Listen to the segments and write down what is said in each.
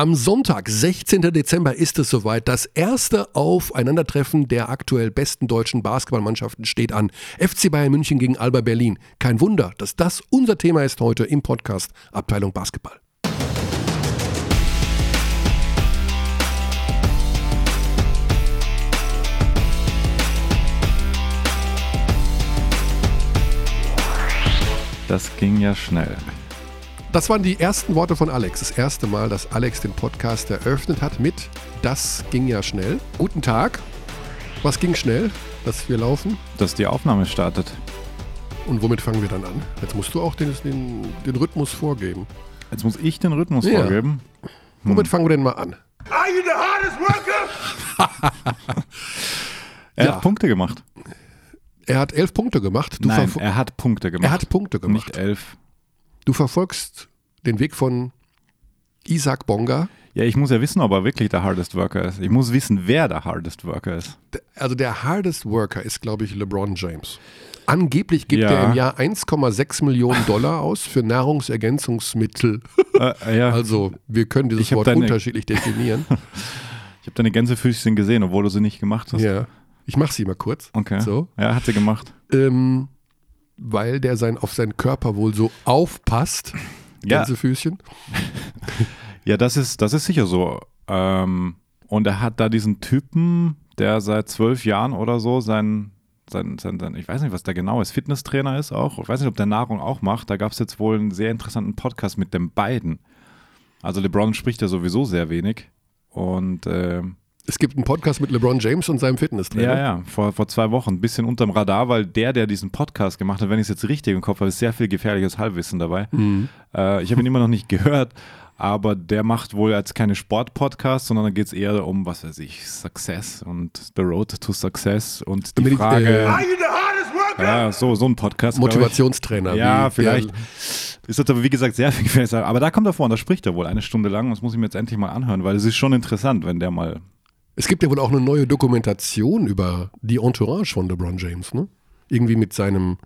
Am Sonntag, 16. Dezember, ist es soweit. Das erste Aufeinandertreffen der aktuell besten deutschen Basketballmannschaften steht an. FC Bayern München gegen Alba Berlin. Kein Wunder, dass das unser Thema ist heute im Podcast Abteilung Basketball. Das ging ja schnell. Das waren die ersten Worte von Alex. Das erste Mal, dass Alex den Podcast eröffnet hat mit Das ging ja schnell. Guten Tag. Was ging schnell, dass wir laufen? Dass die Aufnahme startet. Und womit fangen wir dann an? Jetzt musst du auch den, den, den Rhythmus vorgeben. Jetzt muss ich den Rhythmus Ja. vorgeben. Womit fangen wir denn mal an? Are you the hardest worker? Er Ja. hat Punkte gemacht. Er hat elf Punkte gemacht. Du, Nein, er hat Punkte gemacht. er hat Punkte gemacht. Nicht elf. Du verfolgst den Weg von Isaac Bonga. Ja, ich muss ja wissen, ob er wirklich der Hardest Worker ist. Ich muss wissen, wer der Hardest Worker ist. Also der hardest worker ist, glaube ich, LeBron James. Angeblich gibt Ja. er im Jahr 1,6 Millionen Dollar aus für Nahrungsergänzungsmittel. äh, ja, Also wir können dieses Wort deine- unterschiedlich definieren. ich habe deine Gänsefüßchen gesehen, obwohl du sie nicht gemacht hast. ja. Ich mache sie mal kurz. Okay. So. Ja, hat sie gemacht. Ähm, weil der sein, auf seinen Körper wohl so aufpasst. Ja. Gänsefüßchen. Ja, das ist, das ist sicher so. Ähm, und er hat da diesen Typen, der seit zwölf Jahren oder so sein, sein, sein, sein, ich weiß nicht, was der genau ist, Fitnesstrainer ist auch. Ich weiß nicht, ob der Nahrung auch macht. Da gab es jetzt wohl einen sehr interessanten Podcast mit den beiden. Also LeBron spricht ja sowieso sehr wenig. Und ähm, Es gibt einen Podcast mit LeBron James und seinem Fitnesstrainer. ja, ja, vor, vor zwei Wochen, ein bisschen unterm Radar, weil der, der diesen Podcast gemacht hat, wenn ich es jetzt richtig im Kopf habe, ist sehr viel gefährliches Halbwissen dabei. Mhm. Äh, ich habe ihn immer noch nicht gehört, aber der macht wohl jetzt keine Sport-Podcasts, sondern da geht es eher um, was weiß ich, Success und The Road to Success und die Medit- Frage, äh, Are you the hardest worker? ja, so, so ein Podcast. Motivationstrainer. Ja, wie- vielleicht. Ist jetzt aber wie gesagt sehr viel gefährlich. Aber da kommt er vor und da spricht er wohl eine Stunde lang. Das muss ich mir jetzt endlich mal anhören, weil es ist schon interessant, wenn der mal es gibt ja wohl auch eine neue Dokumentation über die Entourage von LeBron James, ne? Irgendwie mit seinem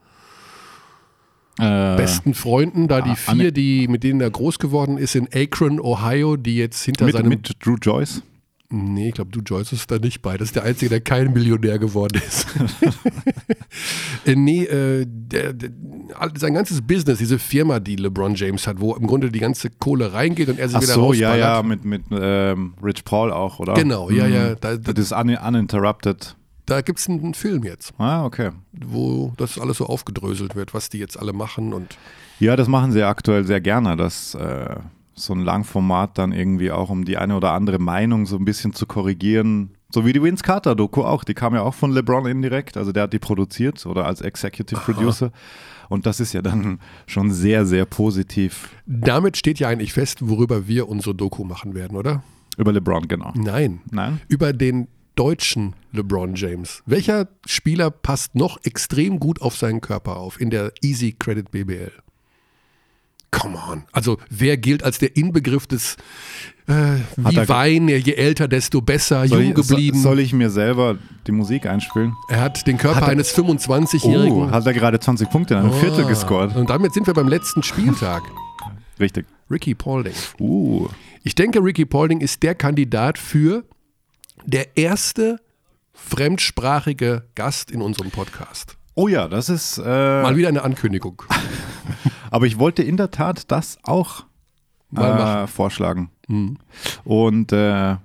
äh, besten Freunden, da die ah, vier, die, mit denen er groß geworden ist, in Akron, Ohio, die jetzt hinter mit, seinem. mit Drew Joyce. Nee, ich glaube, du Joyce ist da nicht bei. Das ist der Einzige, der kein Millionär geworden ist. äh, nee, äh, der, der, sein ganzes Business, diese Firma, die LeBron James hat, wo im Grunde die ganze Kohle reingeht und er sich Ach wieder so, ja, ja, mit, mit ähm, Rich Paul auch, oder? Genau, ja, ja. Da, Das da, ist un uninterrupted. da gibt es einen Film jetzt, Ah, okay. wo das alles so aufgedröselt wird, was die jetzt alle machen und Ja, das machen sie aktuell sehr gerne, dass äh, so ein Langformat dann irgendwie auch, um die eine oder andere Meinung so ein bisschen zu korrigieren. So wie die Vince Carter-Doku auch. Die kam ja auch von LeBron indirekt. Also der hat die produziert oder als Executive Producer. Und das ist ja dann schon sehr, sehr positiv damit steht ja eigentlich fest, worüber wir unsere Doku machen werden, oder? über LeBron, genau. Nein, Nein? über den deutschen LeBron James. Welcher Spieler passt noch extrem gut auf seinen Körper auf in der Easy Credit BBL? Come on. Also wer gilt als der Inbegriff des äh, wie Wein, je älter, desto besser, jung ich, geblieben. soll, soll ich mir selber die Musik einspielen? er hat den Körper Hat er- eines 25-Jährigen. Oh, hat er gerade 20 Punkte in einem Viertel gescored. Und damit sind wir beim letzten Spieltag. Richtig. Ricky Paulding. Uh, Ich denke, Ricky Paulding ist der Kandidat für der erste fremdsprachige Gast in unserem Podcast. oh ja, das ist. Äh, Mal wieder eine Ankündigung. Aber ich wollte in der Tat das auch Mal äh, vorschlagen. Mhm. Und äh,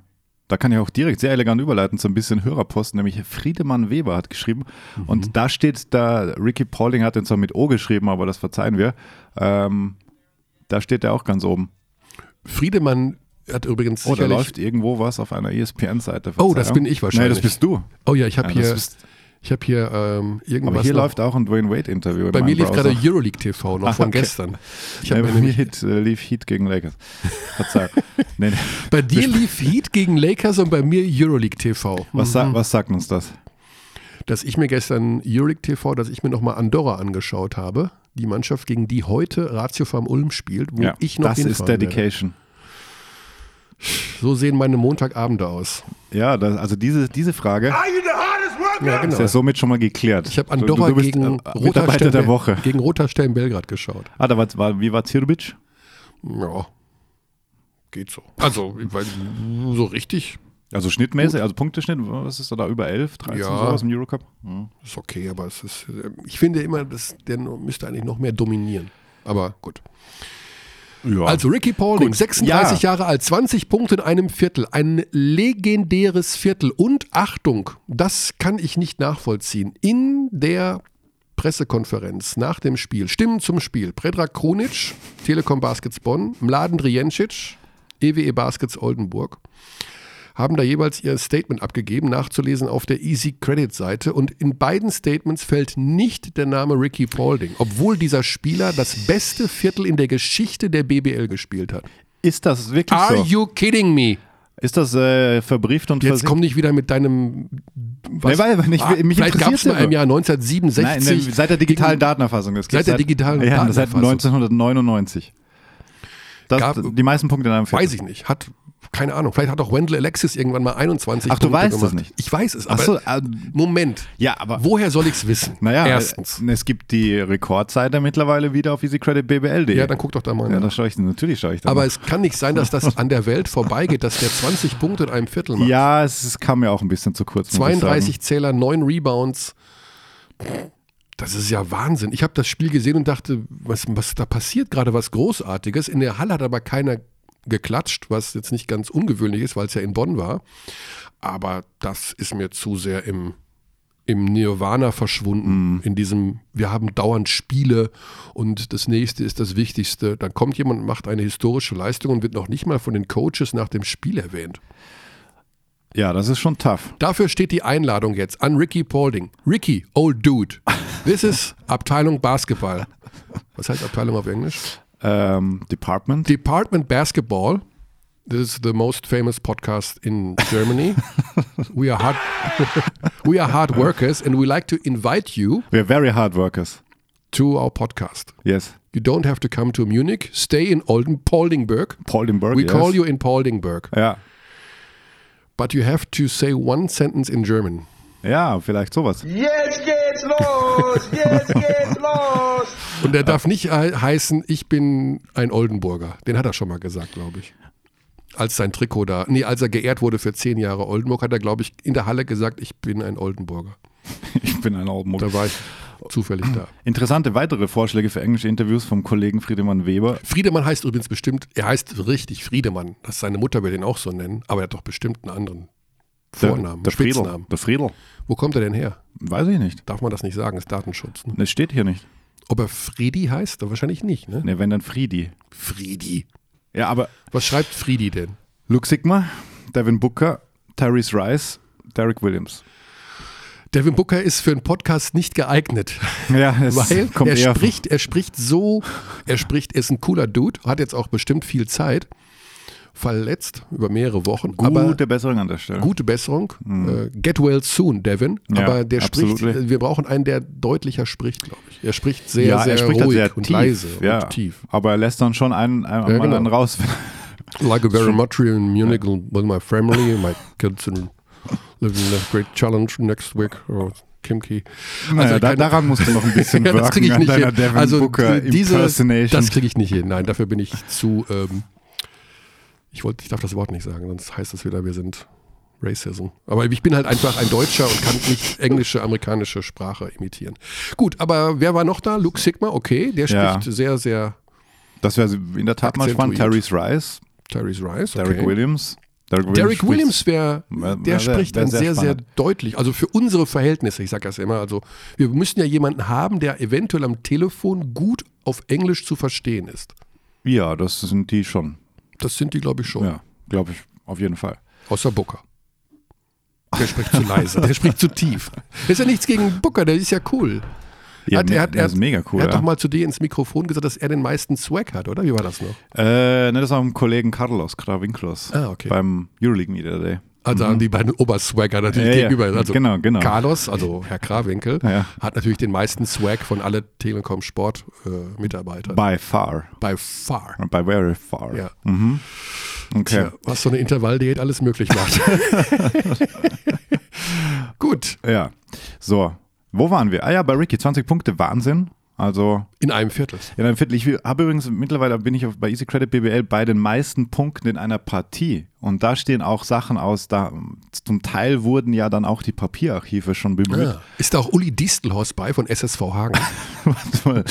da kann ich auch direkt sehr elegant überleiten zu ein bisschen Hörerposten, nämlich Friedemann Weber hat geschrieben. Mhm. Und da steht da, Ricky Paulding hat den zwar mit O geschrieben, aber das verzeihen wir. Ähm, da steht er auch ganz oben. Friedemann hat übrigens Oh, da läuft irgendwo was auf einer ESPN-Seite. Oh, das bin ich wahrscheinlich. Nee, das bist du. oh ja, ich habe Ja, hier, ich habe hier ähm, irgendwas. aber hier noch. läuft auch ein Dwayne Wade-Interview. in bei mir lief Browser. gerade Euroleague TV noch Ah, von okay. gestern. Ich hab bei mir Heat, äh, lief Heat gegen Lakers. Nee, nee. bei dir lief Heat gegen Lakers und bei mir Euroleague TV. Was, sa was sagt uns das? dass ich mir gestern Euroleague TV, dass ich mir nochmal Andorra angeschaut habe. Die Mannschaft, gegen die heute Ratio Farm Ulm spielt, wo Ja, ich noch das ist hinfahren werde. Dedication. So sehen meine Montagabende aus. Ja, das, also diese, diese Frage Are you? Ja, genau. ist ja somit schon mal geklärt. Ich habe Andorra du, du bist, gegen, äh, Roter der Woche. gegen Roter Stern Belgrad geschaut. Ah, da war, war, wie war Tirbic? Ja. geht so. Also, weil so richtig Also schnittmäßig, also Punkteschnitt, was ist da, über 11, 13 Ja. sowas im Eurocup? Ja. ist okay, aber es ist, äh, ich finde immer, dass der müsste eigentlich noch mehr dominieren. Aber gut. Ja. Also Ricky Paulding, Gut. 36 Ja. Jahre alt, 20 Punkte in einem Viertel, ein legendäres Viertel und Achtung, das kann ich nicht nachvollziehen. In der Pressekonferenz nach dem Spiel, Stimmen zum Spiel, Predrag Krunic, Telekom Baskets Bonn, Mladen Drijencic, EWE Baskets Oldenburg, haben da jeweils ihr Statement abgegeben, nachzulesen auf der Easy Credit Seite. Und in beiden Statements fällt nicht der Name Ricky Paulding, obwohl dieser Spieler das beste Viertel in der Geschichte der BBL gespielt hat. ist das wirklich Are so? you kidding me? Ist das äh, verbrieft und Jetzt versichert? komm nicht wieder mit deinem. Was, Nee, weil- weil ich- Ah, mich vielleicht gab es mal im. Jahr 1967. Nein, ne, seit der digitalen gegen- Datenerfassung. Das Seit der digitalen ja, das Seit Datenerfassung. 1999. Das, Gab- die meisten Punkte in einem Viertel. Weiß ich nicht. Hat, keine Ahnung. Vielleicht hat auch Wendell Alexis irgendwann mal 21 Ach, du Punkte weißt es nicht? Ich weiß es, Ach aber so, äh, Moment. ja, aber Woher soll ich es wissen? naja, Erstens. äh, es gibt die Rekordseite mittlerweile wieder auf easycreditbbl.de. Ja, dann guck doch da mal ja, nach. da schaue ich, natürlich schaue ich da Aber mal. es kann nicht sein, dass das an der Welt vorbeigeht, dass der 20 Punkte in einem Viertel macht. Ja, es, es kam mir auch ein bisschen zu kurz. muss ich 32 Zähler, 9 Rebounds. Das ist ja Wahnsinn. Ich habe das Spiel gesehen und dachte, was, was da passiert gerade, was Großartiges. In der Halle hat aber keiner geklatscht, was jetzt nicht ganz ungewöhnlich ist, weil es ja in Bonn war. Aber das ist mir zu sehr im, im Nirvana verschwunden. In diesem, wir haben dauernd Spiele und das nächste ist das Wichtigste. Dann kommt jemand und macht eine historische Leistung und wird noch nicht mal von den Coaches nach dem Spiel erwähnt. Ja, das ist schon tough. Dafür steht die Einladung jetzt an Ricky Paulding. Ricky, old dude. This is Abteilung Basketball. Was heißt Abteilung auf Englisch? Ähm, Department. Department Basketball. This is the most famous podcast in Germany. we are hard we are hard workers and we like to invite you We're very hard workers. to our podcast. Yes. You don't have to come to Munich. Stay in Olden Pauldingburg. Paulinburg. We yes. call you in Pauldingburg. Yeah. But you have to say one sentence in German. Ja, vielleicht sowas. Jetzt geht's los! Jetzt geht's los! Und der darf nicht he- heißen, ich bin ein Oldenburger. Den hat er schon mal gesagt, glaube ich. Als sein Trikot da, nee, als er geehrt wurde für zehn Jahre Oldenburg, hat er, glaube ich, in der Halle gesagt, ich bin ein Oldenburger. Ich bin ein Oldenburg. Da war ich zufällig da. Interessante weitere Vorschläge für englische Interviews vom Kollegen Friedemann Weber. Friedemann heißt übrigens bestimmt, er heißt richtig Friedemann. Das seine Mutter will ihn auch so nennen, aber er hat doch bestimmt einen anderen Vornamen, der Friedel. Spitznamen. Der Friedel. Wo kommt er denn her? Weiß ich nicht. Darf man das nicht sagen? Ist Datenschutz. Ne? Das steht hier nicht. Ob er Friedi heißt? Wahrscheinlich nicht, ne? Ne, wenn dann Friedi. Friedi. Ja, aber Was schreibt Friedi denn? Luke Sigma, Devin Booker, Tyrese Rice, Derek Williams. Devin Booker ist für einen Podcast nicht geeignet. Ja, es Weil kommt er spricht, er spricht so, er spricht, er ist ein cooler Dude, hat jetzt auch bestimmt viel Zeit, verletzt über mehrere Wochen, aber gute Besserung an der Stelle. gute Besserung. Äh, get well soon, Devin. Ja, aber der spricht, absolutely. wir brauchen einen, der deutlicher spricht, glaube ich. Er spricht sehr, ja, sehr spricht ruhig sehr und tief, leise ja. und tief. Aber er lässt dann schon einen, einen Ja, genau. einen raus. Like a very much in Munich with my family, my kids and living a great challenge next week. Or Kimki. Naja, da, kein- daran musst du noch ein bisschen ja, das kriege ich nicht hin. Devin also diese, das kriege ich nicht hin. Nein, dafür bin ich zu. Ähm, ich wollte, ich darf das Wort nicht sagen, sonst heißt es wieder, wir sind Racism. Aber ich bin halt einfach ein Deutscher und kann nicht englische, amerikanische Sprache imitieren. Gut, aber wer war noch da? Luke Sigma, okay, der Ja. spricht sehr, sehr das wäre in der Tat mal spannend. Tyrese Rice, Tyrese Rice. Okay. Derek Williams. Derek Williams, Derek Williams wäre, Wär- der wär- spricht wär dann sehr sehr, sehr deutlich. Also für unsere Verhältnisse, ich sage das ja immer, also wir müssen ja jemanden haben, der eventuell am Telefon gut auf Englisch zu verstehen ist. Ja, das sind die schon. Das sind die, glaube ich, schon. Ja, glaube ich, auf jeden Fall. Außer Booker. Der spricht zu leise, der spricht zu tief. Das ist ja nichts gegen Booker, der ist ja cool. Ja, Hat- er hat- das er ist mega cool. er hat ja. doch mal zu dir ins Mikrofon gesagt, dass er den meisten Swag hat, oder? Wie war das noch? Äh, ne, das war mit dem Kollegen Carlos Kravinklos Ah, okay. beim Euroleague Media Day. Also haben die beiden Oberswagger natürlich Mhm. Ja, gegenüber. Also Genau, genau. Carlos, also Herr Krawinkel, Ja. hat natürlich den meisten Swag von alle Telekom Sport äh, Mitarbeitern. By far. By far. By very far. Ja. Mhm. Okay. Tja, was so eine Intervalldiät alles möglich macht. Gut. Ja. So, wo waren wir? Ah ja, bei Ricky, 20 Punkte, Wahnsinn. Also In einem Viertel. in einem Viertel. Ich habe übrigens mittlerweile bin ich bei Easy Credit BBL bei den meisten Punkten in einer Partie. Und da stehen auch Sachen aus, da zum Teil wurden ja dann auch die Papierarchive schon bemüht. Ja. Ist da auch Uli Distelhorst bei von SSV Hagen?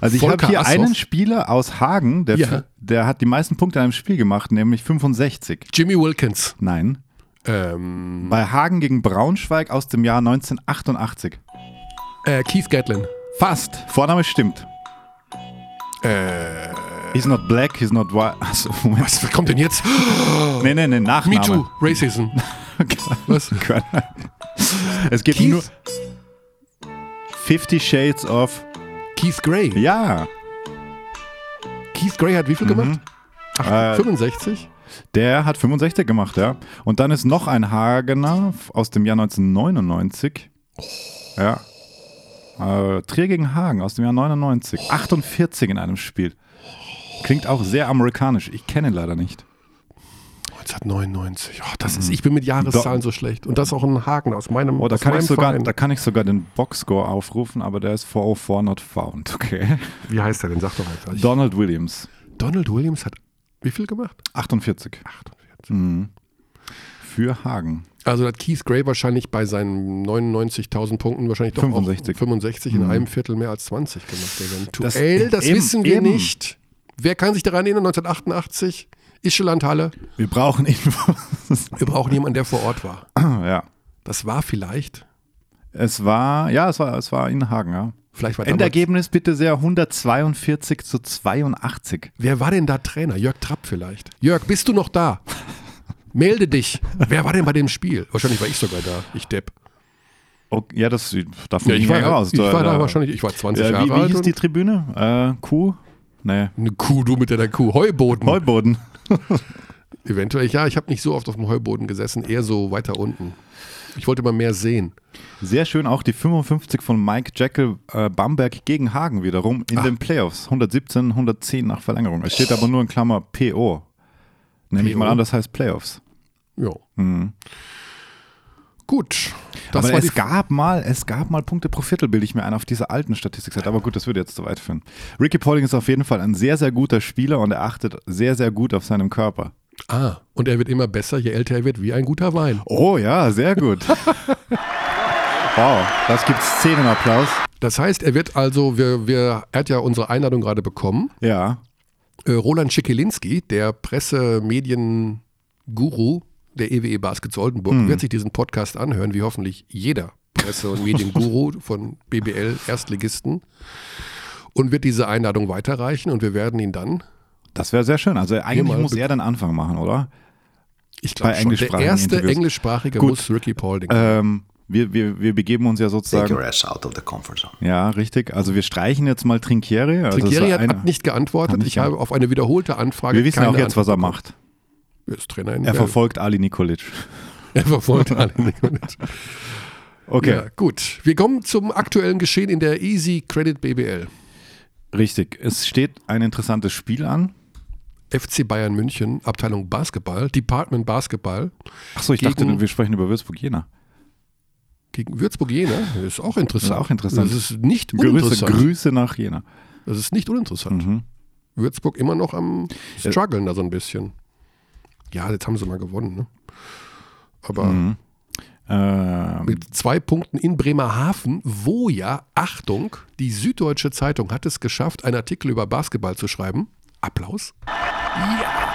Also ich habe hier Assoff. einen Spieler aus Hagen, der, Ja. der hat die meisten Punkte in einem Spiel gemacht, nämlich 65. Jimmy Wilkins. Nein. Ähm, Bei Hagen gegen Braunschweig aus dem Jahr 1988. äh, Keith Gatlin. Fast. Vorname stimmt. Äh, He's not black, he's not white. Moment. was kommt denn jetzt? Nee, nee, nee, Nachname. Me Too, Racism. Was? es gibt Keith? nur 50 Shades of. Keith Gray. Ja, Keith Gray hat wie viel gemacht? Ach, Äh, 65? der hat 65 gemacht, ja. Und dann ist noch ein Hagener aus dem Jahr 1999. Ja. Äh, Trier gegen Hagen aus dem Jahr 99. 48 in einem Spiel. Klingt auch sehr amerikanisch. Ich kenne ihn leider nicht. 1999. Oh, das ist, ich bin mit Jahreszahlen so schlecht. Und das ist auch ein Haken aus meinem, Oh, da kann, ich sogar, Verein. da kann ich sogar den Boxscore aufrufen, aber der ist 404 not found. Okay. Wie heißt der denn? Sag doch einfach. Donald Williams. Donald Williams hat wie viel gemacht? 48. 48. Mhm. Für Hagen. Also hat Keith Gray wahrscheinlich bei seinen 99.000 Punkten wahrscheinlich doch 65. auch 65 in einem Viertel mehr als 20 gemacht. Der Mhm. Das- Duell, das eben, wissen wir eben. nicht. Wer kann sich daran erinnern? 1988, Ischelandhalle. Wir brauchen Infos. Wir brauchen jemanden, der vor Ort war. ja. Das war vielleicht, Es war, ja, es war, es war in Hagen, ja. vielleicht war Endergebnis bitte sehr 142 zu 82. Wer war denn da Trainer? Jörg Trapp vielleicht. Jörg, bist du noch da? Melde dich. Wer war denn bei dem Spiel? Wahrscheinlich war ich sogar da. Ich Depp. Okay, ja, das davon Ja, ich war, ja raus. ich war da äh, wahrscheinlich, ich war 20 äh, Jahre wie, wie alt. hieß und- die Tribüne? Äh, Kuh? Nee. Eine Kuh, du mit deiner Kuh. Heuboden. Heuboden. Eventuell, ja, ich habe nicht so oft auf dem Heuboden gesessen, eher so weiter unten. Ich wollte mal mehr sehen. Sehr schön auch die 55 von Mike Jekyll äh, Bamberg gegen Hagen wiederum in Ah. den Playoffs. 117, 110 nach Verlängerung. Es steht aber nur in Klammer PO. Nehme ich mal an, das heißt Playoffs. Ja. Gut. Das Mhm. aber es gab mal, es gab mal Punkte pro Viertel, bilde ich mir ein, auf dieser alten Statistikseite. Aber gut, das würde jetzt zu weit führen. Ricky Pauling ist auf jeden Fall ein sehr, sehr guter Spieler und er achtet sehr, sehr gut auf seinem Körper. Ah, und er wird immer besser, je älter er wird, wie ein guter Wein. Oh ja, sehr gut. wow, das gibt Szenenapplaus. Das heißt, er wird also, wir, wir, er hat ja unsere Einladung gerade bekommen. Ja, Roland Schickelinski, der Presse-Medien-Guru der EWE Baskets Oldenburg, Hm. wird sich diesen Podcast anhören, wie hoffentlich jeder Presse- und Medienguru von BBL Erstligisten und wird diese Einladung weiterreichen und wir werden ihn dann, das wäre sehr schön. Also eigentlich muss er den Anfang machen, oder? ich glaube schon, der erste Interviews. englischsprachige Gut. muss Ricky Paulding. Ähm, wir, wir, wir begeben uns ja Take sozusagen. your ass out of the comfort zone. Ja, richtig. Also wir streichen jetzt mal Trinkieri. Also Trinkieri hat, eine- hat nicht geantwortet. hat nicht ich habe auf eine wiederholte Anfrage wir wissen keine auch jetzt, was er Antwort macht. Er ist Trainer in Er verfolgt Ali Nikolic. Er verfolgt alle Nikolic. Okay, Ja, gut. Wir kommen zum aktuellen Geschehen in der Easy Credit BBL. richtig. Es steht ein interessantes Spiel an. FC Bayern München, Abteilung Basketball, Department Basketball Achso, ich dachte, wir sprechen über Würzburg-Jena. Gegen Würzburg-Jena. Das ist auch interessant. Das ist auch interessant. Das ist nicht Grüße, uninteressant. Grüße nach Jena. Das ist nicht uninteressant. Mhm. Würzburg immer noch am struggeln da so ein bisschen. Ja, jetzt haben sie mal gewonnen. Ne? Aber Mhm. Ähm, mit zwei Punkten in Bremerhaven, wo ja, Achtung, die Süddeutsche Zeitung hat es geschafft, einen Artikel über Basketball zu schreiben. Applaus. Ja.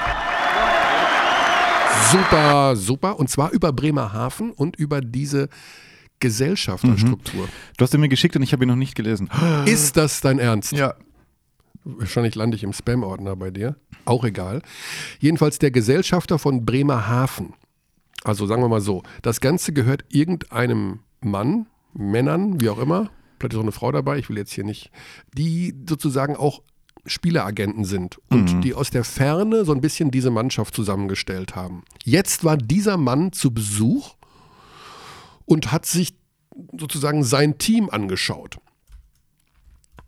Super, super. Und zwar über Bremerhaven und über diese Gesellschafterstruktur. du hast ihn mir geschickt und ich habe ihn noch nicht gelesen. Ist das dein Ernst? Ja. Wahrscheinlich lande ich im Spam-Ordner bei dir. Auch egal. Jedenfalls der Gesellschafter von Bremerhaven. Also sagen wir mal so, das Ganze gehört irgendeinem Mann, Männern, wie auch immer, vielleicht ist auch eine Frau dabei, ich will jetzt hier nicht, die sozusagen auch Spieleragenten sind und die aus der Ferne so ein bisschen diese Mannschaft zusammengestellt haben. Jetzt war dieser Mann zu Besuch und hat sich sozusagen sein Team angeschaut.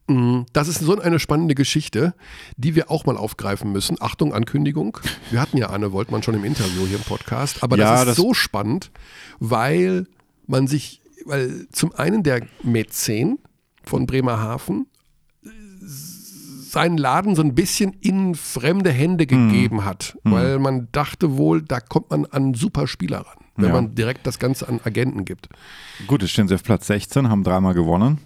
Mm, Das ist so eine spannende Geschichte, die wir auch mal aufgreifen müssen. Achtung, Ankündigung. Wir hatten ja Anne Woltmann schon im Interview hier im Podcast, aber Ja, das ist das- so spannend, weil man sich, weil zum einen der Mäzen von Bremerhaven seinen Laden so ein bisschen in fremde Hände gegeben hat, weil man dachte wohl, da kommt man an super Spieler ran, wenn Ja. man direkt das Ganze an Agenten gibt. Gut, jetzt stehen sie auf Platz 16, haben dreimal gewonnen.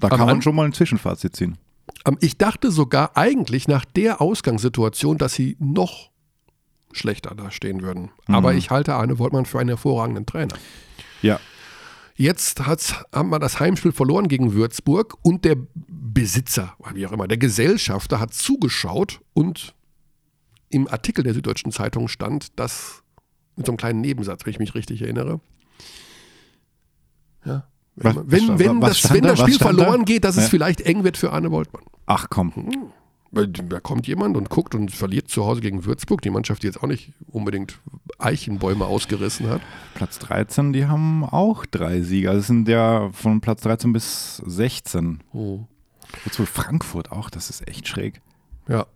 Da kann man an- schon mal ein Zwischenfazit ziehen. Ähm, Ich dachte sogar eigentlich nach der Ausgangssituation, dass sie noch schlechter dastehen würden. Aber ich halte Arne Woltmann für einen hervorragenden Trainer. Ja, Jetzt hat's, haben wir das Heimspiel verloren gegen Würzburg und der Besitzer, wie auch immer, der Gesellschafter hat zugeschaut und im Artikel der Süddeutschen Zeitung stand, dass mit so einem kleinen Nebensatz, wenn ich mich richtig erinnere. Ja. Was- Wenn, wenn, was- wenn, das, wenn da? das Spiel stand da? verloren geht, dass es Ja. vielleicht eng wird für Arne Woltmann. ach komm. Weil Da kommt jemand und guckt und verliert zu Hause gegen Würzburg, die Mannschaft, die jetzt auch nicht unbedingt Eichenbäume ausgerissen hat. Platz 13, die haben auch drei Siege. Also es sind ja von Platz 13 bis 16. Oh. Jetzt wohl Frankfurt auch, das ist echt schräg. Ja,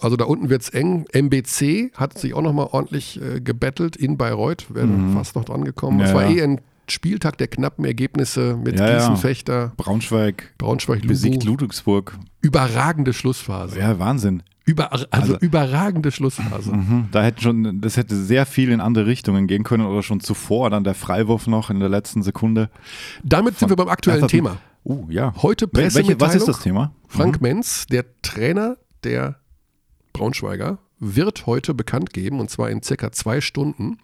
also da unten wird es eng. MBC hat sich auch nochmal ordentlich äh, gebettelt in Bayreuth, wäre fast noch dran gekommen. Ja, es war ja. eh ein Spieltag der knappen Ergebnisse mit Ja, ja. Gießenfechter, Braunschweig Braunschweig, besiegt. Ludwigsburg. Überragende Schlussphase. Ja, Wahnsinn. Über, also, Also- überragende Schlussphase. Mhm. Da hätte schon, das hätte sehr viel in andere Richtungen gehen können oder schon zuvor, dann der Freiwurf noch in der letzten Sekunde. Damit sind wir beim aktuellen Thema. Uh, ja. Heute Wel- welche, Pressemitteilung. was ist das Thema? Frank Menz, der Trainer der Braunschweiger, wird heute bekannt geben, und zwar in circa zwei Stunden,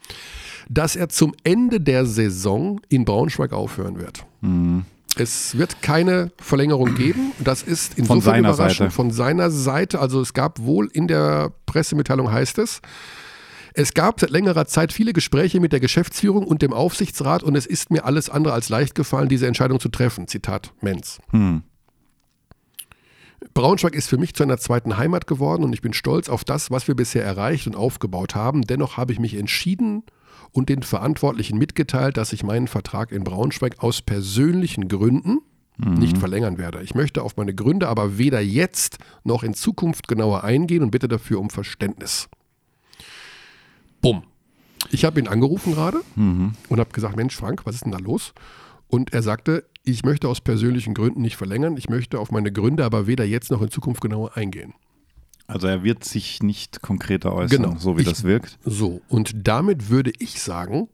dass er zum Ende der Saison in Braunschweig aufhören wird. Mhm. Es wird keine Verlängerung geben. Das ist Von insofern seiner überraschend Seite. von seiner Seite. Also es gab wohl in der Pressemitteilung heißt es, es gab seit längerer Zeit viele Gespräche mit der Geschäftsführung und dem Aufsichtsrat und es ist mir alles andere als leicht gefallen, diese Entscheidung zu treffen. Zitat Menz. Hm. Braunschweig ist für mich zu einer zweiten Heimat geworden und ich bin stolz auf das, was wir bisher erreicht und aufgebaut haben. Dennoch habe ich mich entschieden und den Verantwortlichen mitgeteilt, dass ich meinen Vertrag in Braunschweig aus persönlichen Gründen nicht verlängern werde. Ich möchte auf meine Gründe aber weder jetzt noch in Zukunft genauer eingehen und bitte dafür um Verständnis. Bumm. Ich habe ihn angerufen gerade und habe gesagt, Mensch Frank, was ist denn da los? Und er sagte, ich möchte aus persönlichen Gründen nicht verlängern, ich möchte auf meine Gründe aber weder jetzt noch in Zukunft genauer eingehen. Also er wird sich nicht konkreter äußern, Genau. so wie Ich- das wirkt. So, und damit würde ich sagen,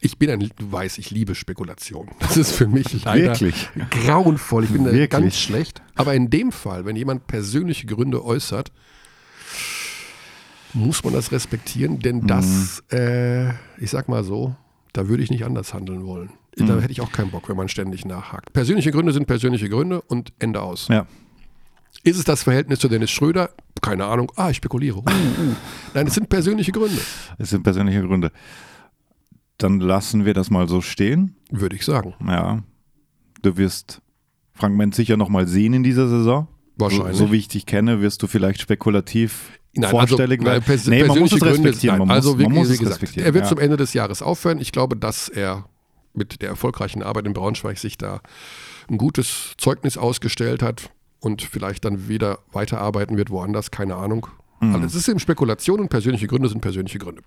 ich bin ein, du weißt, ich liebe Spekulation. Das ist für mich leider Wirklich? grauenvoll. Ich bin da Wirklich? ganz schlecht. Aber in dem Fall, wenn jemand persönliche Gründe äußert, muss man das respektieren, denn das, äh, ich sag mal so, da würde ich nicht anders handeln wollen. Da hätte ich auch keinen Bock, wenn man ständig nachhakt. Persönliche Gründe sind persönliche Gründe und Ende aus. Ja. Ist es das Verhältnis zu Dennis Schröder? Keine Ahnung. Ah, ich spekuliere. Uh, uh. Nein, es sind persönliche Gründe, Es sind persönliche Gründe. Dann lassen wir das mal so stehen. würde ich sagen. Ja. Du wirst Frank Menz sicher nochmal sehen in dieser Saison. Wahrscheinlich. So, so wie ich dich kenne, wirst du vielleicht spekulativ Nein, vorstellig also, nein, werden. pers nee, man muss persönliche es Gründe- respektieren. Nein, man also muss, wirklich, man muss wie es gesagt, respektieren. er wird ja. zum Ende des Jahres aufhören. Ich glaube, dass er mit der erfolgreichen Arbeit in Braunschweig sich da ein gutes Zeugnis ausgestellt hat und vielleicht dann wieder weiterarbeiten wird woanders, keine Ahnung. Mhm. Alles ist eben Spekulation und persönliche Gründe sind persönliche Gründe.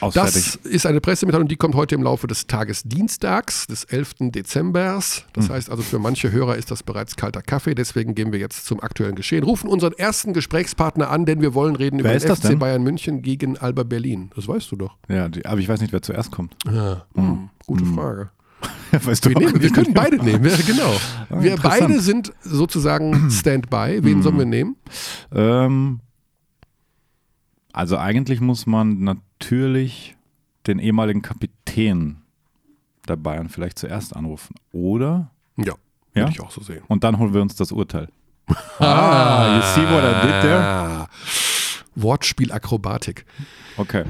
Aus, Das ist eine Pressemitteilung, die kommt heute im Laufe des Tages Dienstags, des 11. Dezembers. Das Hm. heißt also, für manche Hörer ist das bereits kalter Kaffee. Deswegen gehen wir jetzt zum aktuellen Geschehen. Rufen unseren ersten Gesprächspartner an, denn wir wollen reden Wer über den FC denn? Bayern München gegen Alba Berlin. Das weißt du doch. Ja, die, aber ich weiß nicht, wer zuerst kommt. Ja, hm, gute Frage. weißt du Wir, nehmen, wir können beide nehmen, ja, genau. wir interessant. beide sind sozusagen Standby. Wen sollen wir nehmen? Ähm, also eigentlich muss man natürlich den ehemaligen Kapitän der Bayern vielleicht zuerst anrufen. Oder? Ja, Ja? würde ich auch so sehen. Und dann holen wir uns das Urteil. Ah, you see what I did there? Wortspielakrobatik. Okay.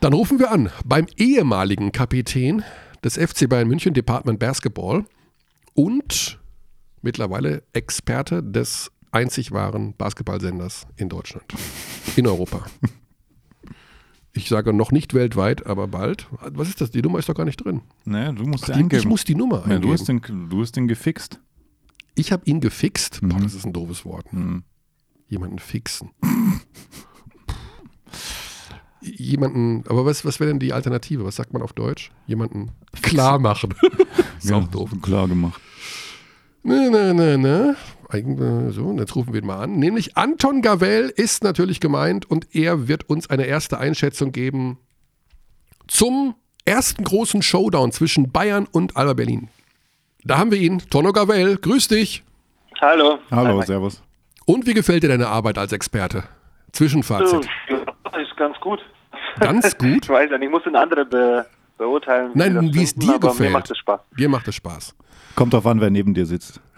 Dann rufen wir an beim ehemaligen Kapitän des FC Bayern München Department Basketball und mittlerweile Experte des einzig wahren Basketballsenders in Deutschland, in Europa. Ich sage noch nicht weltweit, aber bald. Was ist das? Die Nummer ist doch gar nicht drin. Ne, du musst Die, eingeben. ich muss die Nummer ja, eingeben. du, hast den, du hast den gefixt. ich habe ihn gefixt. Boah, Mhm. das ist ein doofes Wort. Mhm. Jemanden fixen. Jemanden, aber was, was wäre denn die Alternative? Was sagt man auf Deutsch? Jemanden klar machen. ist auch doof. Klar gemacht. Ne, ne, ne, ne. Eigen- So, und jetzt rufen wir ihn mal an. Nämlich Anton Gavel ist natürlich gemeint und er wird uns eine erste Einschätzung geben zum ersten großen Showdown zwischen Bayern und Alba Berlin. Da haben wir ihn, Tonno Gavel. Grüß dich. Hallo. Hallo, Hi, servus. Und wie gefällt dir deine Arbeit als Experte? Zwischenfazit. Ja, ist ganz gut. Ganz gut. Ich weiß ja nicht, ich muss den anderen be beurteilen. Nein, wie es dir gefällt. Mir macht es Spaß. Dir macht es Spaß. Kommt drauf an, wer neben dir sitzt.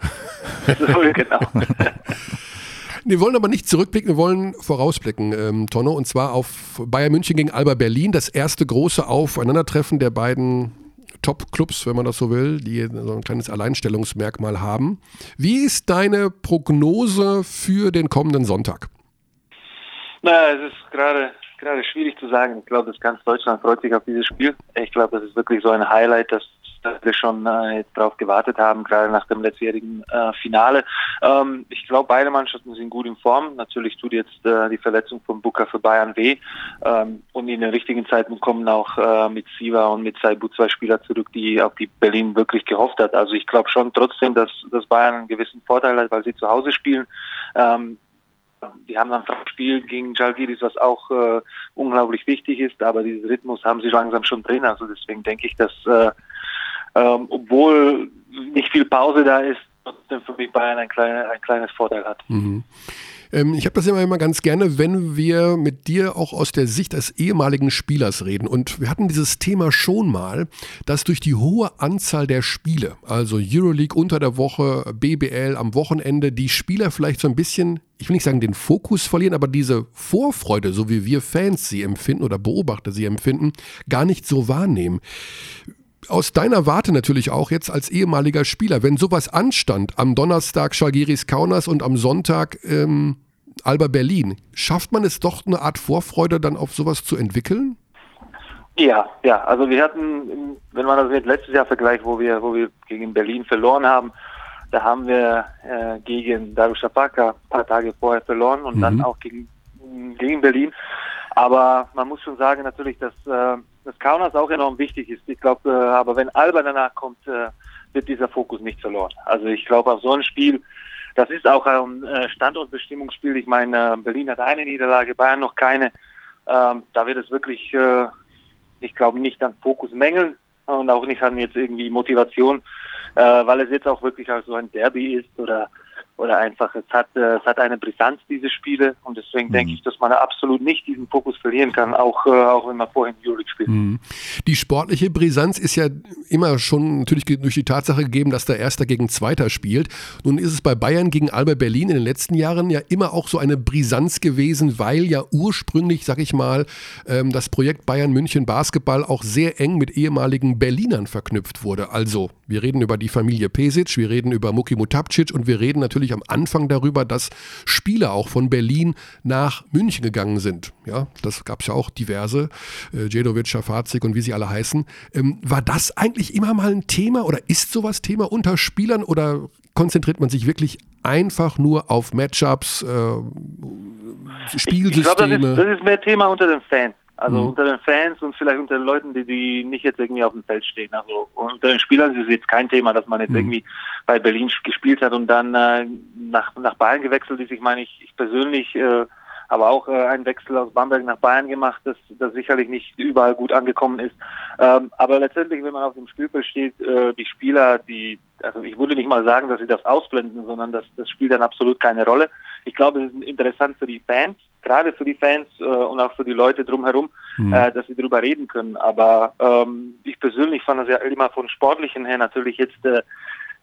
Genau. Wir wollen aber nicht zurückblicken, wir wollen vorausblicken, ähm, Tonno, und zwar auf Bayern München gegen Alba Berlin, das erste große Aufeinandertreffen der beiden Top-Clubs, wenn man das so will, die so ein kleines Alleinstellungsmerkmal haben. Wie ist deine Prognose für den kommenden Sonntag? naja, es ist gerade gerade schwierig zu sagen. Ich glaube, dass ganz Deutschland freut sich auf dieses Spiel. Ich glaube, das ist wirklich so ein Highlight, dass dass wir schon äh, darauf gewartet haben, gerade nach dem letztjährigen äh, Finale. Ähm, ich glaube, beide Mannschaften sind gut in Form. Natürlich tut jetzt äh, die Verletzung von Booker für Bayern weh. Ähm, und in den richtigen Zeiten kommen auch äh, mit Siva und mit Saibu zwei Spieler zurück, die auf die Berlin wirklich gehofft hat. Also ich glaube schon trotzdem, dass, dass Bayern einen gewissen Vorteil hat, weil sie zu Hause spielen. Ähm, die haben dann ein Spiel gegen Jalgiris, was auch äh, unglaublich wichtig ist, aber diesen Rhythmus haben sie langsam schon drin. Also deswegen denke ich, dass äh, ähm, obwohl nicht viel Pause da ist, trotzdem für mich Bayern ein, kleine, ein kleines Vorteil hat. Mhm. Ähm, ich habe das immer, immer ganz gerne, wenn wir mit dir auch aus der Sicht des ehemaligen Spielers reden. Und wir hatten dieses Thema schon mal, dass durch die hohe Anzahl der Spiele, also Euroleague unter der Woche, BBL am Wochenende, die Spieler vielleicht so ein bisschen, ich will nicht sagen den Fokus verlieren, aber diese Vorfreude, so wie wir Fans sie empfinden oder Beobachter sie empfinden, gar nicht so wahrnehmen aus deiner Warte natürlich auch jetzt als ehemaliger Spieler, wenn sowas anstand, am Donnerstag Schalgiris Kaunas und am Sonntag ähm, Alba Berlin, schafft man es doch eine Art Vorfreude dann auf sowas zu entwickeln? Ja, ja, also wir hatten, wenn man das mit letztes Jahr vergleicht, wo wir, wo wir gegen Berlin verloren haben, da haben wir äh, gegen Darussafaka ein paar Tage vorher verloren und Mhm. dann auch gegen, gegen Berlin. Aber man muss schon sagen natürlich, dass, äh, dass Kaunas auch enorm wichtig ist. Ich glaube, äh, aber wenn Alba danach kommt, äh, wird dieser Fokus nicht verloren. Also ich glaube, auf so ein Spiel, das ist auch ein äh, Standortbestimmungsspiel. Ich meine, äh, Berlin hat eine Niederlage, Bayern noch keine. Ähm, da wird es wirklich, äh, ich glaube, nicht an Fokus mängeln und auch nicht an jetzt irgendwie Motivation, äh, weil es jetzt auch wirklich auch so ein Derby ist oder oder einfach es hat äh, es hat eine Brisanz diese Spiele und deswegen denke ich, dass man absolut nicht diesen Fokus verlieren kann, auch äh, auch wenn man vorhin Euroleague spielt. Mhm. Die sportliche Brisanz ist ja immer schon natürlich durch die Tatsache gegeben, dass der Erster gegen Zweiter spielt. Nun ist es bei Bayern gegen Alba Berlin in den letzten Jahren ja immer auch so eine Brisanz gewesen, weil ja ursprünglich, sag ich mal, ähm, das Projekt Bayern München Basketball auch sehr eng mit ehemaligen Berlinern verknüpft wurde. Also, wir reden über die Familie Pesic, wir reden über Muki Mutapcic und wir reden natürlich am Anfang darüber, dass Spieler auch von Berlin nach München gegangen sind. Ja, das gab es ja auch diverse, äh, Djedovic, Schafazik und wie sie alle heißen. Ähm, war das eigentlich immer mal ein Thema oder ist sowas Thema unter Spielern oder konzentriert man sich wirklich einfach nur auf Matchups, äh, Spielsysteme? Ich glaube, das das ist mehr Thema unter den Fans. Also Mhm. unter den Fans und vielleicht unter den Leuten, die, die nicht jetzt irgendwie auf dem Feld stehen. Also unter den Spielern ist es jetzt kein Thema, dass man jetzt Mhm. irgendwie bei Berlin gespielt hat und dann äh, nach, nach Bayern gewechselt ist. Ich meine, ich, ich persönlich äh, habe auch äh, einen Wechsel aus Bamberg nach Bayern gemacht, das, das sicherlich nicht überall gut angekommen ist. Ähm, aber letztendlich, wenn man auf dem Spielfeld steht, äh, die Spieler, die, also ich würde nicht mal sagen, dass sie das ausblenden, sondern das, das spielt dann absolut keine Rolle. Ich glaube, es ist interessant für die Fans, gerade für die Fans äh, und auch für die Leute drumherum, Mhm. äh, dass sie darüber reden können. Aber ähm, ich persönlich fand das ja immer von sportlichen her natürlich jetzt äh,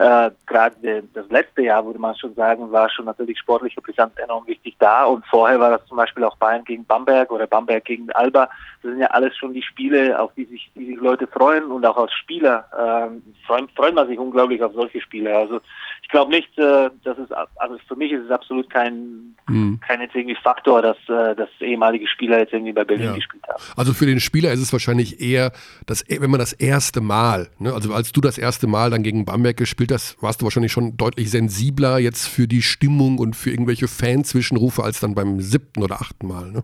äh, gerade das letzte Jahr, würde man schon sagen, war schon natürlich sportliche Brisanz enorm wichtig da. Und vorher war das zum Beispiel auch Bayern gegen Bamberg oder Bamberg gegen Alba. Das sind ja alles schon die Spiele, auf die sich, die sich Leute freuen und auch als Spieler ähm, freuen, freuen man sich unglaublich auf solche Spiele. Also ich glaube nicht, äh, dass es, also für mich ist es absolut kein, Mhm. kein jetzt irgendwie Faktor, dass, äh, dass ehemalige Spieler jetzt irgendwie bei Berlin Ja. gespielt haben. Also für den Spieler ist es wahrscheinlich eher, das, wenn man das erste Mal, ne, also als du das erste Mal dann gegen Bamberg gespielt hast, warst du wahrscheinlich schon deutlich sensibler jetzt für die Stimmung und für irgendwelche Fan-Zwischenrufe als dann beim siebten oder achten Mal. Ne?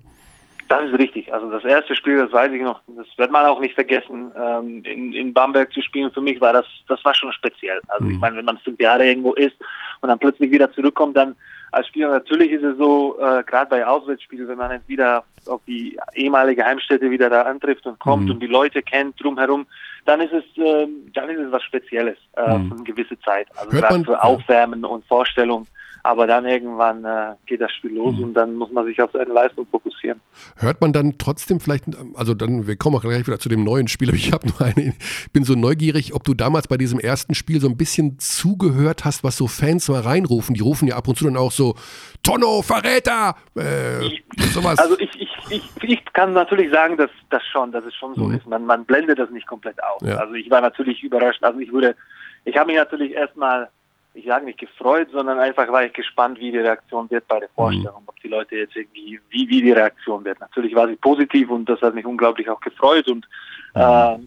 Das ist richtig. Also das erste Spiel, das weiß ich noch, das wird man auch nicht vergessen, ähm, in, in Bamberg zu spielen. Für mich war das, das war schon speziell. Also mhm. ich meine, wenn man fünf Jahre irgendwo ist und dann plötzlich wieder zurückkommt, dann als Spieler natürlich ist es so, äh, gerade bei Auswärtsspielen, wenn man jetzt wieder auf die ehemalige Heimstätte wieder da antrifft und kommt mhm. und die Leute kennt drumherum, dann ist es, äh, dann ist es was Spezielles äh, mhm. für eine gewisse Zeit. Also gerade für Aufwärmen und Vorstellung. Aber dann irgendwann äh, geht das Spiel los mhm. und dann muss man sich auf seine Leistung fokussieren. Hört man dann trotzdem vielleicht, also dann, wir kommen auch gleich wieder zu dem neuen Spiel, aber ich habe nur eine, bin so neugierig, ob du damals bei diesem ersten Spiel so ein bisschen zugehört hast, was so Fans mal reinrufen. Die rufen ja ab und zu dann auch so, Tonno, Verräter! Äh, sowas. Also ich, ich, ich, ich kann natürlich sagen, dass das schon, dass es schon so mhm. ist. Man, man blendet das nicht komplett aus. Ja. Also ich war natürlich überrascht. Also ich würde, ich habe mich natürlich erstmal ich sage nicht gefreut, sondern einfach war ich gespannt, wie die Reaktion wird bei der Vorstellung, mhm. ob die Leute jetzt irgendwie, wie, wie die Reaktion wird. Natürlich war sie positiv und das hat mich unglaublich auch gefreut und mhm. äh,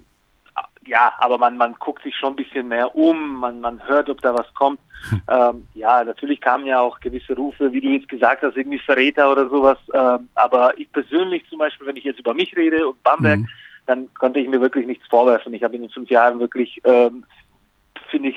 ja, aber man, man guckt sich schon ein bisschen mehr um, man, man hört, ob da was kommt. Hm. Ähm, ja, natürlich kamen ja auch gewisse Rufe, wie du jetzt gesagt hast, irgendwie Verräter oder sowas. Ähm, aber ich persönlich zum Beispiel, wenn ich jetzt über mich rede und Bamberg, mhm. Dann konnte ich mir wirklich nichts vorwerfen. Ich habe in den fünf Jahren wirklich, ähm, finde ich,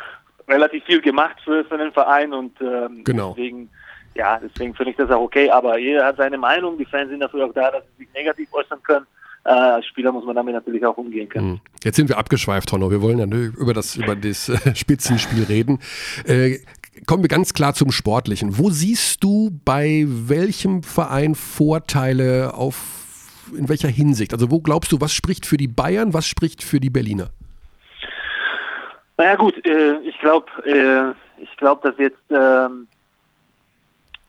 relativ viel gemacht für, für den Verein und ähm, genau. deswegen, ja, deswegen finde ich das auch okay. Aber jeder hat seine Meinung. Die Fans sind dafür auch da, dass sie sich negativ äußern können. Äh, als Spieler muss man damit natürlich auch umgehen können. Hm. Jetzt sind wir abgeschweift, Honno. Wir wollen ja über das, über das äh, Spitzenspiel reden. Äh, kommen wir ganz klar zum Sportlichen. Wo siehst du bei welchem Verein Vorteile auf in welcher Hinsicht? Also wo glaubst du, was spricht für die Bayern, was spricht für die Berliner? Naja gut, äh, ich glaube, äh, ich glaube, dass jetzt ähm,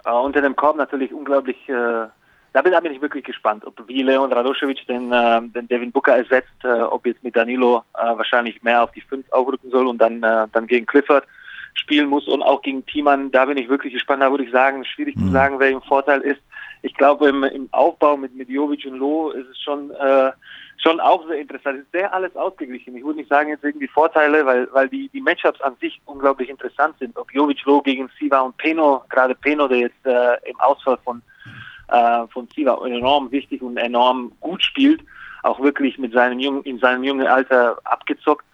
äh, unter dem Korb natürlich unglaublich, äh, da bin, da bin ich wirklich gespannt, ob wie Leon Radoschewitsch den, äh, den Devin Booker ersetzt, äh, ob jetzt mit Danilo äh, wahrscheinlich mehr auf die 5 aufrücken soll und dann, dann gegen Clifford spielen muss und auch gegen Thiemann, da bin ich wirklich gespannt, da würde ich sagen, schwierig mhm. zu sagen, wer im Vorteil ist. Ich glaube, im, im Aufbau mit, mit Jovic und Loh ist es schon äh, schon auch sehr interessant. Es ist sehr alles ausgeglichen. Ich würde nicht sagen jetzt irgendwie Vorteile, weil, weil die, die Matchups an sich unglaublich interessant sind. Ob Jovic Low gegen Siva und Peno, gerade Peno, der jetzt äh, im Ausfall von, äh, von Siva enorm wichtig und enorm gut spielt, auch wirklich mit seinem jungen, in seinem jungen Alter abgezockt.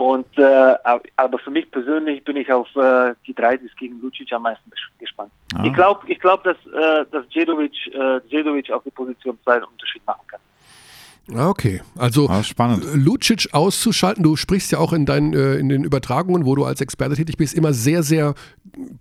Und äh, aber für mich persönlich bin ich auf äh, die 30 gegen Lucic am meisten gespannt. Ah. Ich glaube, ich glaube, dass äh, dass Jedovic, äh, Jedovic auf die Position 2 einen Unterschied machen kann. Ah, okay, also ah, spannend. Lucic auszuschalten, du sprichst ja auch in, deinen, äh, in den Übertragungen, wo du als Experte tätig bist, immer sehr, sehr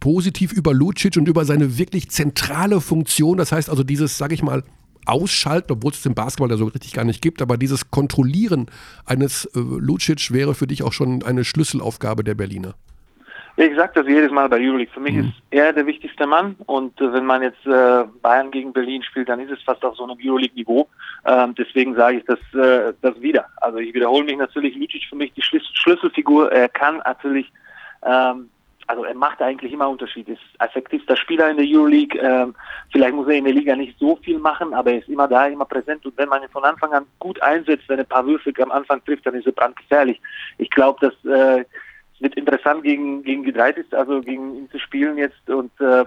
positiv über Lucic und über seine wirklich zentrale Funktion. Das heißt also dieses, sag ich mal, Ausschalten, obwohl es den Basketball ja so richtig gar nicht gibt, aber dieses Kontrollieren eines äh, Lucic wäre für dich auch schon eine Schlüsselaufgabe der Berliner. Ich sage das jedes Mal bei Euroleague. Für mich mhm. ist er der wichtigste Mann und äh, wenn man jetzt äh, Bayern gegen Berlin spielt, dann ist es fast auf so einem Euroleague-Niveau. Ähm, deswegen sage ich das, äh, das wieder. Also ich wiederhole mich natürlich, Lucic für mich die Schlüs Schlüsselfigur. Er kann natürlich, ähm, also er macht eigentlich immer Unterschied. Ist effektivster Spieler in der Euroleague. Ähm, vielleicht muss er in der Liga nicht so viel machen, aber er ist immer da, immer präsent. Und wenn man ihn von Anfang an gut einsetzt, wenn er ein paar Würfel am Anfang trifft, dann ist er brandgefährlich. Ich glaube, dass äh, wird interessant gegen, gegen Gedreitis, also gegen ihn zu spielen jetzt. Und äh,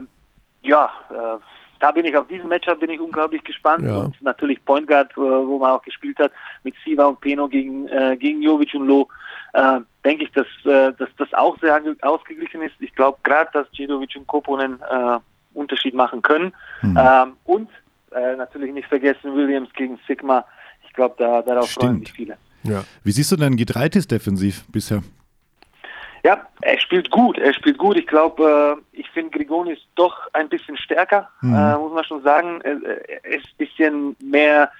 ja, äh, da bin ich auf diesen Matchup bin ich unglaublich gespannt. Ja. Und natürlich Point Guard, äh, wo man auch gespielt hat, mit Siva und Peno gegen, äh, gegen Jovic und Lo. Äh, denke ich, dass, äh, dass das auch sehr ausgeglichen ist. Ich glaube gerade, dass Cedovic und Koponen äh, Unterschied machen können. Mhm. Ähm, und äh, natürlich nicht vergessen Williams gegen Sigma. Ich glaube, da, darauf Stimmt. freuen sich viele. Ja. Wie siehst du denn Gitreitis defensiv bisher? Ja, er spielt gut. Er spielt gut. Ich glaube, äh, ich finde Grigoni ist doch ein bisschen stärker, mhm. äh, muss man schon sagen. Er, er, ist ein bisschen mehr,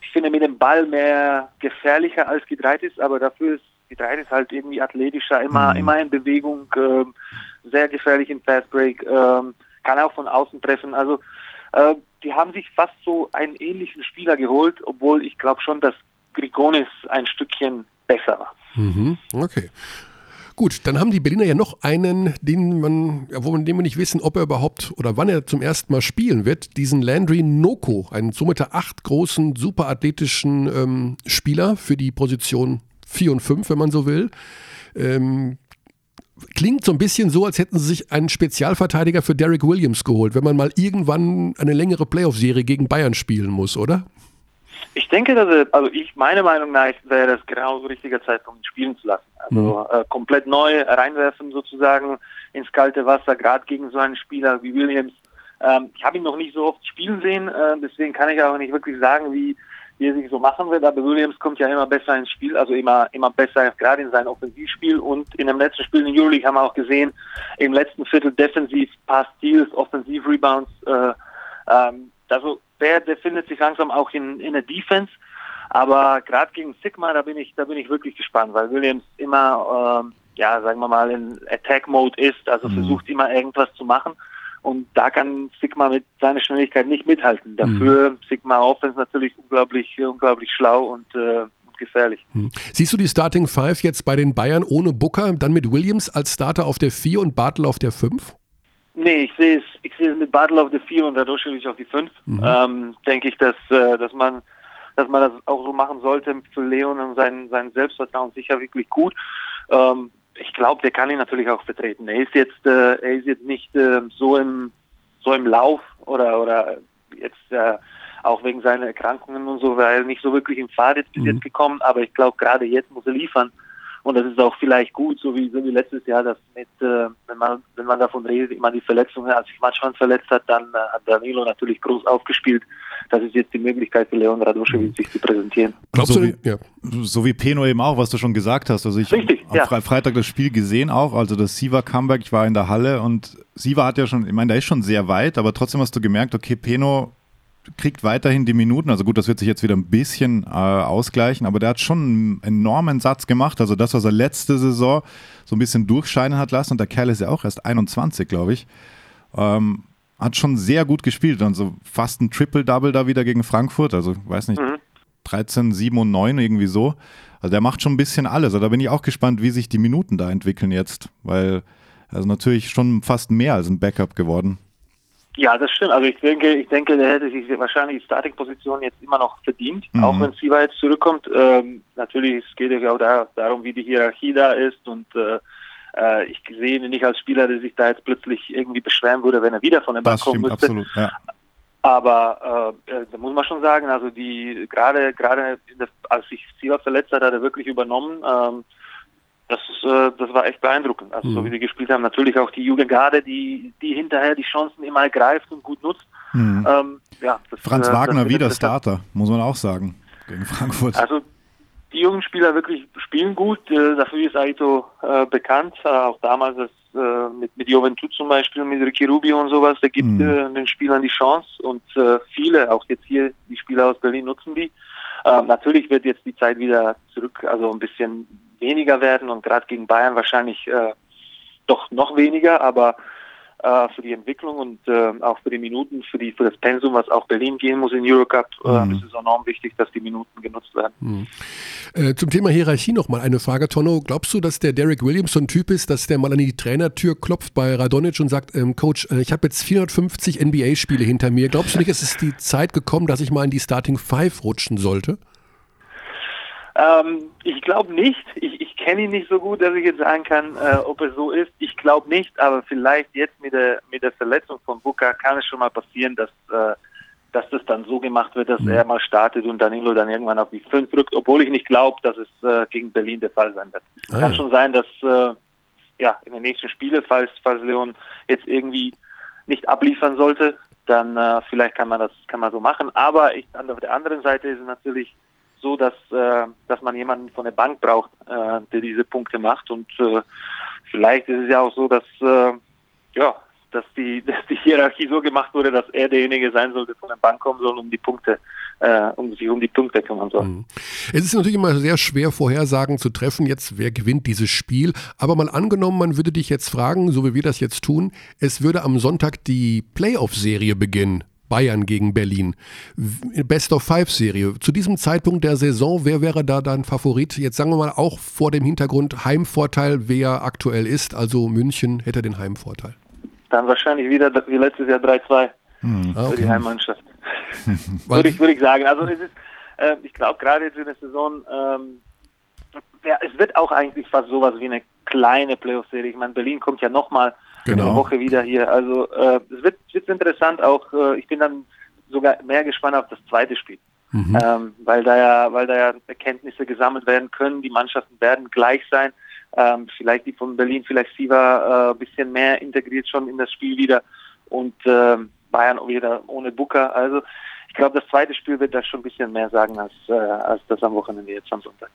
ich finde mit dem Ball mehr gefährlicher als Gidreitis, aber dafür ist Gidreitis halt irgendwie athletischer, immer, mhm. immer in Bewegung, äh, sehr gefährlich im Fastbreak, äh, kann auch von außen treffen. Also äh, die haben sich fast so einen ähnlichen Spieler geholt, obwohl ich glaube schon, dass Grigonis ein Stückchen besser war. Mhm. Okay. Gut, dann haben die Berliner ja noch einen, den man, wo man, den wir nicht wissen, ob er überhaupt oder wann er zum ersten Mal spielen wird. Diesen Landry Noko, einen somit der acht großen, superathletischen ähm, Spieler für die Position 4 und 5, wenn man so will. Ähm, klingt so ein bisschen so, als hätten sie sich einen Spezialverteidiger für Derek Williams geholt, wenn man mal irgendwann eine längere Playoff-Serie gegen Bayern spielen muss, oder? Ich denke, dass er, also ich, meine Meinung nach wäre das genau so richtiger Zeitpunkt, ihn spielen zu lassen. Also äh, komplett neu reinwerfen sozusagen ins kalte Wasser, gerade gegen so einen Spieler wie Williams. Ähm, ich habe ihn noch nicht so oft spielen sehen, äh, deswegen kann ich auch nicht wirklich sagen, wie, wie er sich so machen wird. Aber Williams kommt ja immer besser ins Spiel, also immer, immer besser, gerade in seinem Offensivspiel. Und in dem letzten Spiel in Euroleague haben wir auch gesehen, im letzten Viertel defensiv, Pass Steals, Offensiv Rebounds. Äh, ähm, also der, der findet sich langsam auch in, in der Defense. Aber gerade gegen Sigma, da bin ich, da bin ich wirklich gespannt, weil Williams immer, ähm, ja, sagen wir mal, in Attack-Mode ist, also mhm. versucht immer irgendwas zu machen. Und da kann Sigma mit seiner Schnelligkeit nicht mithalten. Dafür mhm. Sigma Offense natürlich unglaublich, unglaublich schlau und, äh, gefährlich. Mhm. Siehst du die Starting Five jetzt bei den Bayern ohne Booker, dann mit Williams als Starter auf der 4 und Bartel auf der 5? Nee, ich sehe es, ich sehe es mit Bartel auf der 4 und Radoschewitsch auf die 5. Mhm. Ähm, denke ich, dass, äh, dass man dass man das auch so machen sollte für Leon und sein, sein Selbstvertrauen sicher wirklich gut. Ähm, ich glaube, der kann ihn natürlich auch vertreten. Er ist jetzt, äh, er ist jetzt nicht äh, so im so im Lauf oder oder jetzt äh, auch wegen seiner Erkrankungen und so, weil er nicht so wirklich im Fahrt jetzt bis mhm. jetzt gekommen. Aber ich glaube, gerade jetzt muss er liefern. Und das ist auch vielleicht gut, so wie, so wie letztes Jahr, dass mit, äh, wenn man, wenn man davon redet, immer die Verletzungen, als sich Matschmann verletzt hat, dann äh, hat Danilo natürlich groß aufgespielt. Das ist jetzt die Möglichkeit für Leon Radoschewitz, sich zu präsentieren. Glaubst so, wie, ja. so wie Peno eben auch, was du schon gesagt hast. Also ich habe am ja. Freitag das Spiel gesehen auch, also das Siva Comeback, ich war in der Halle und Siva hat ja schon, ich meine, der ist schon sehr weit, aber trotzdem hast du gemerkt, okay, Peno kriegt weiterhin die Minuten. Also gut, das wird sich jetzt wieder ein bisschen äh, ausgleichen, aber der hat schon einen enormen Satz gemacht. Also das, was er letzte Saison so ein bisschen durchscheinen hat lassen, und der Kerl ist ja auch erst 21, glaube ich, ähm, hat schon sehr gut gespielt. Also fast ein Triple-Double da wieder gegen Frankfurt. Also, weiß nicht, mhm. 13, 7 und 9 irgendwie so. Also der macht schon ein bisschen alles. Also da bin ich auch gespannt, wie sich die Minuten da entwickeln jetzt, weil er ist natürlich schon fast mehr als ein Backup geworden. Ja, das stimmt. Also ich denke, ich denke, der hätte sich wahrscheinlich die Starting-Position jetzt immer noch verdient, mhm. auch wenn Siva jetzt zurückkommt. Ähm, natürlich geht es ja auch da, darum, wie die Hierarchie da ist und äh, äh, ich sehe ihn nicht als Spieler, der sich da jetzt plötzlich irgendwie beschweren würde, wenn er wieder von der Bank kommen müsste. Absolut, ja. Aber äh, äh, da muss man schon sagen, also die gerade gerade als sich Siva verletzt hat, hat er wirklich übernommen. Ähm, das, äh, das war echt beeindruckend. Also mhm. so wie sie gespielt haben, natürlich auch die Jugendgarde, die, die hinterher die Chancen immer ergreift und gut nutzt. Mhm. Ähm, ja, das, Franz äh, Wagner das wieder Starter, muss man auch sagen, gegen Frankfurt. Also die jungen Spieler wirklich spielen gut, äh, dafür ist Aito äh, bekannt, äh, auch damals das, äh, mit, mit Juventud zum Beispiel, mit Ricky Rubio und sowas, der gibt mhm. den Spielern die Chance und viele, auch jetzt hier die Spieler aus Berlin nutzen die. Ähm, natürlich wird jetzt die Zeit wieder zurück, also ein bisschen weniger werden und gerade gegen Bayern wahrscheinlich äh, doch noch weniger, aber äh, für die Entwicklung und äh, auch für die Minuten, für, die, für das Pensum, was auch Berlin gehen muss in Eurocup, äh, mhm. ist es enorm wichtig, dass die Minuten genutzt werden. Mhm. Äh, zum Thema Hierarchie nochmal eine Frage, Tonno. Glaubst du, dass der Derek Williams so ein Typ ist, dass der mal an die Trainertür klopft bei Radonic und sagt, ähm, Coach, äh, ich habe jetzt 450 NBA-Spiele hinter mir. Glaubst du nicht, es ist die Zeit gekommen, dass ich mal in die Starting Five rutschen sollte? Ähm, ich glaube nicht. Ich, ich kenne ihn nicht so gut, dass ich jetzt sagen kann, äh, ob er so ist. Ich glaube nicht, aber vielleicht jetzt mit der mit der Verletzung von Booker kann es schon mal passieren, dass äh, dass das dann so gemacht wird, dass mhm. er mal startet und Danilo dann irgendwann auf die 5 rückt, obwohl ich nicht glaube, dass es äh, gegen Berlin der Fall sein wird. Ah, kann ja. schon sein, dass äh, ja in den nächsten Spielen, falls falls Leon jetzt irgendwie nicht abliefern sollte, dann äh, vielleicht kann man das kann man so machen. Aber ich, an der anderen Seite ist es natürlich so, dass, äh, dass man jemanden von der Bank braucht, äh, der diese Punkte macht. Und äh, vielleicht ist es ja auch so, dass, äh, ja, dass die, dass die Hierarchie so gemacht wurde, dass er derjenige sein sollte, von der Bank kommen soll, um die Punkte, äh, um sich um die Punkte kümmern soll. Mhm. Es ist natürlich immer sehr schwer, Vorhersagen zu treffen, jetzt wer gewinnt dieses Spiel. Aber mal angenommen, man würde dich jetzt fragen, so wie wir das jetzt tun, es würde am Sonntag die Playoff-Serie beginnen. Bayern gegen Berlin. Best of Five Serie. Zu diesem Zeitpunkt der Saison, wer wäre da dein Favorit? Jetzt sagen wir mal auch vor dem Hintergrund Heimvorteil, wer aktuell ist. Also München hätte den Heimvorteil. Dann wahrscheinlich wieder wie letztes Jahr 3-2 hm. für die Heimmannschaft. würde, ich, würde ich sagen. Also es ist, äh, ich glaube gerade jetzt in der Saison, ähm, ja, es wird auch eigentlich fast sowas wie eine kleine Playoff-Serie. Ich meine, Berlin kommt ja nochmal Genau. Woche wieder hier. Also äh, es wird, wird interessant. Auch äh, ich bin dann sogar mehr gespannt auf das zweite Spiel, Mhm. ähm, weil da ja, weil da ja Erkenntnisse gesammelt werden können. Die Mannschaften werden gleich sein. Ähm, vielleicht die von Berlin, vielleicht Siva äh, ein bisschen mehr integriert schon in das Spiel wieder und ähm, Bayern wieder ohne Booker. Also ich glaube, das zweite Spiel wird da schon ein bisschen mehr sagen als, äh, als das am Wochenende jetzt am Sonntag.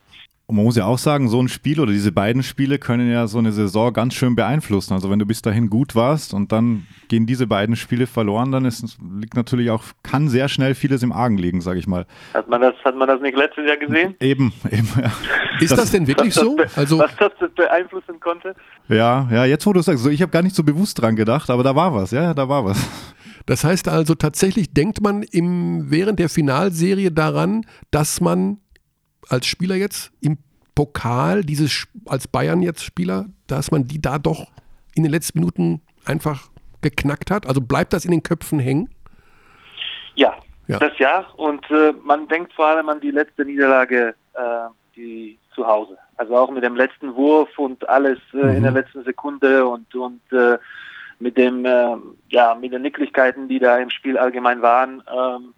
Und man muss ja auch sagen, so ein Spiel oder diese beiden Spiele können ja so eine Saison ganz schön beeinflussen. Also wenn du bis dahin gut warst und dann gehen diese beiden Spiele verloren, dann ist, liegt natürlich auch, kann sehr schnell vieles im Argen liegen, sage ich mal. Hat man das, hat man das nicht letztes Jahr gesehen? Eben, eben. Ja, Ist das, denn wirklich was so? Das, Also was das beeinflussen konnte? ja, ja, jetzt wo du sagst, so, ich habe gar nicht so bewusst dran gedacht, aber da war was, ja, da war was. Das heißt also tatsächlich denkt man im, während der Finalserie daran, dass man als Spieler jetzt im Pokal, dieses als Bayern jetzt Spieler, dass man die da doch in den letzten Minuten einfach geknackt hat? Also bleibt das in den Köpfen hängen? Ja, Ja. das ja. Und äh, man denkt vor allem an die letzte Niederlage, äh, die zu Hause. Also auch mit dem letzten Wurf und alles äh, in der letzten Sekunde und und äh, mit dem äh, ja mit den Nicklichkeiten, die da im Spiel allgemein waren. Ähm,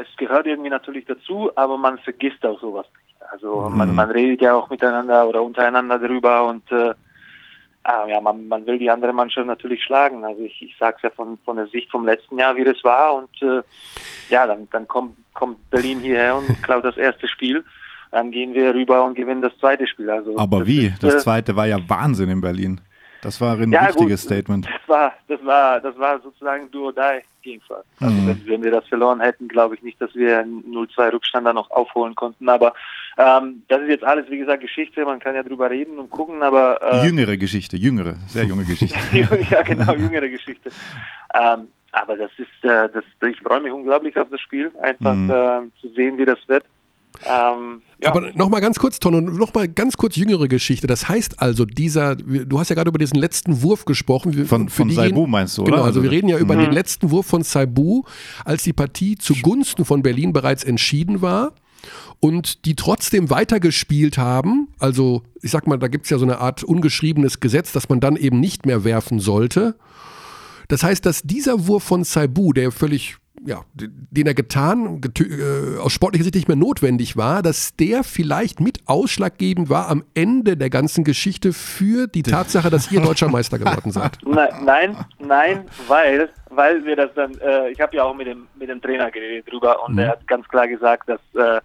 es gehört irgendwie natürlich dazu, aber man vergisst auch sowas nicht. Also man, man redet ja auch miteinander oder untereinander drüber und äh, Ah, ja, man, man will die andere Mannschaft natürlich schlagen. Also ich, ich sage es ja von, von der Sicht vom letzten Jahr, wie das war. Und äh, ja, dann, dann kommt, kommt Berlin hierher und klaut das erste Spiel. Dann gehen wir rüber und gewinnen das zweite Spiel. Also Aber das wie? Das äh, zweite war ja Wahnsinn in Berlin. Das war ein ja, wichtiges gut, Statement. Das war, das war, das war sozusagen do or die Gegenfall. Also Mhm. wenn, wenn wir das verloren hätten, glaube ich nicht, dass wir einen 0-2 Rückstand dann noch aufholen konnten. Aber ähm, das ist jetzt alles, wie gesagt, Geschichte. Man kann ja drüber reden und gucken, aber äh, Jüngere Geschichte, jüngere, sehr junge Geschichte. ja, genau, jüngere Geschichte. Ähm, aber das ist, äh, das, ich freue mich unglaublich auf das Spiel, einfach Mhm. äh, zu sehen, wie das wird. Ähm, ja. Aber nochmal ganz kurz, Tonno, nochmal ganz kurz jüngere Geschichte. Das heißt also, dieser, du hast ja gerade über diesen letzten Wurf gesprochen. Von, von Saibu meinst du, oder? Genau, also wir reden ja über Mhm. den letzten Wurf von Saibu, als die Partie zugunsten von Berlin bereits entschieden war und die trotzdem weitergespielt haben. Also ich sag mal, da gibt es ja so eine Art ungeschriebenes Gesetz, dass man dann eben nicht mehr werfen sollte. Das heißt, dass dieser Wurf von Saibu, der völlig, ja, den er getan, getö- äh, aus sportlicher Sicht nicht mehr notwendig war, dass der vielleicht mit ausschlaggebend war am Ende der ganzen Geschichte für die Tatsache, dass ihr deutscher Meister geworden seid. Nein, nein, nein, weil, weil wir das dann, äh, ich habe ja auch mit dem, mit dem Trainer geredet drüber und Mhm. er hat ganz klar gesagt, dass, äh,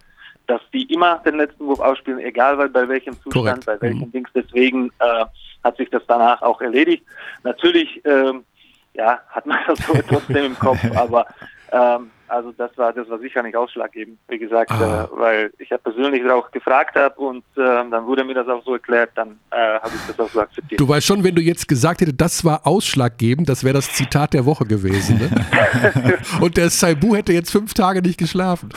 dass die immer den letzten Wurf ausspielen, egal bei, bei welchem Zustand, Korrekt. bei welchem Mhm. Dings. Deswegen äh, hat sich das danach auch erledigt. Natürlich, ähm, ja, hat man das so trotzdem im Kopf, aber ähm, also das war das war sicher nicht ausschlaggebend, wie gesagt, Ah. äh, weil ich ja persönlich auch gefragt habe und äh, dann wurde mir das auch so erklärt, dann äh, habe ich das auch so akzeptiert. Du weißt schon, wenn du jetzt gesagt hättest, das war ausschlaggebend, das wäre das Zitat der Woche gewesen. Ne? Und der Saibu hätte jetzt fünf Tage nicht geschlafen.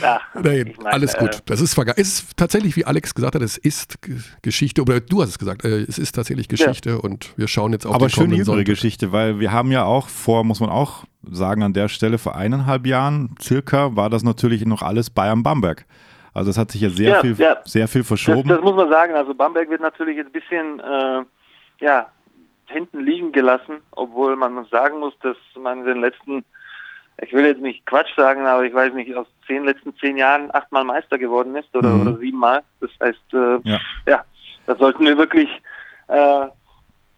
Ja, Nein, ich mein, alles gut. äh, Das ist vergangen. Es ist tatsächlich, wie Alex gesagt hat, es ist Geschichte, oder du hast es gesagt, äh, es ist tatsächlich Geschichte und wir schauen jetzt auf Aber den schöne kommenden Sonntag. Geschichte, weil wir haben ja auch vor, muss man auch sagen, an der Stelle vor eineinhalb Jahren circa war das natürlich noch alles Bayern-Bamberg. Also es hat sich ja sehr Ja, viel, ja. sehr viel Das, verschoben. das muss man sagen. Also Bamberg wird natürlich jetzt ein bisschen äh, ja, hinten liegen gelassen, obwohl man sagen muss, dass man in den letzten, ich will jetzt nicht Quatsch sagen, aber ich weiß nicht, aus zehn letzten zehn Jahren achtmal Meister geworden ist oder, Mhm. oder siebenmal. Das heißt, äh, Ja. ja, da sollten wir wirklich äh,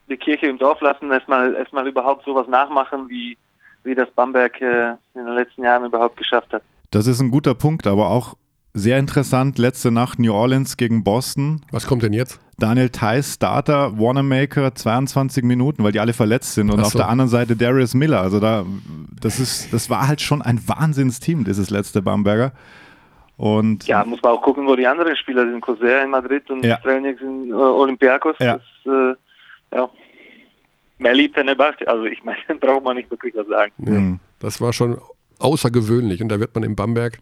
die Kirche im Dorf lassen, erstmal erstmal überhaupt sowas nachmachen, wie wie das Bamberg äh, in den letzten Jahren überhaupt geschafft hat. Das ist ein guter Punkt, aber auch sehr interessant. Letzte Nacht New Orleans gegen Boston. Was kommt denn jetzt? Daniel Theiss, Starter, Wanamaker, 22 Minuten, weil die alle verletzt sind. Und Ach auf so. der anderen Seite Darius Miller. Also da, das ist, das war halt schon ein Wahnsinnsteam, dieses letzte Bamberger. Und Ja, muss man auch gucken, wo die anderen Spieler sind. Coser in Madrid und Ja. Strelniak in äh, Olympiakos. Ja. Das, äh, ja. Melli Fenerbahce, also ich meine, braucht man nicht wirklich was sagen. Ja, Mhm. Das war schon außergewöhnlich und da wird man in Bamberg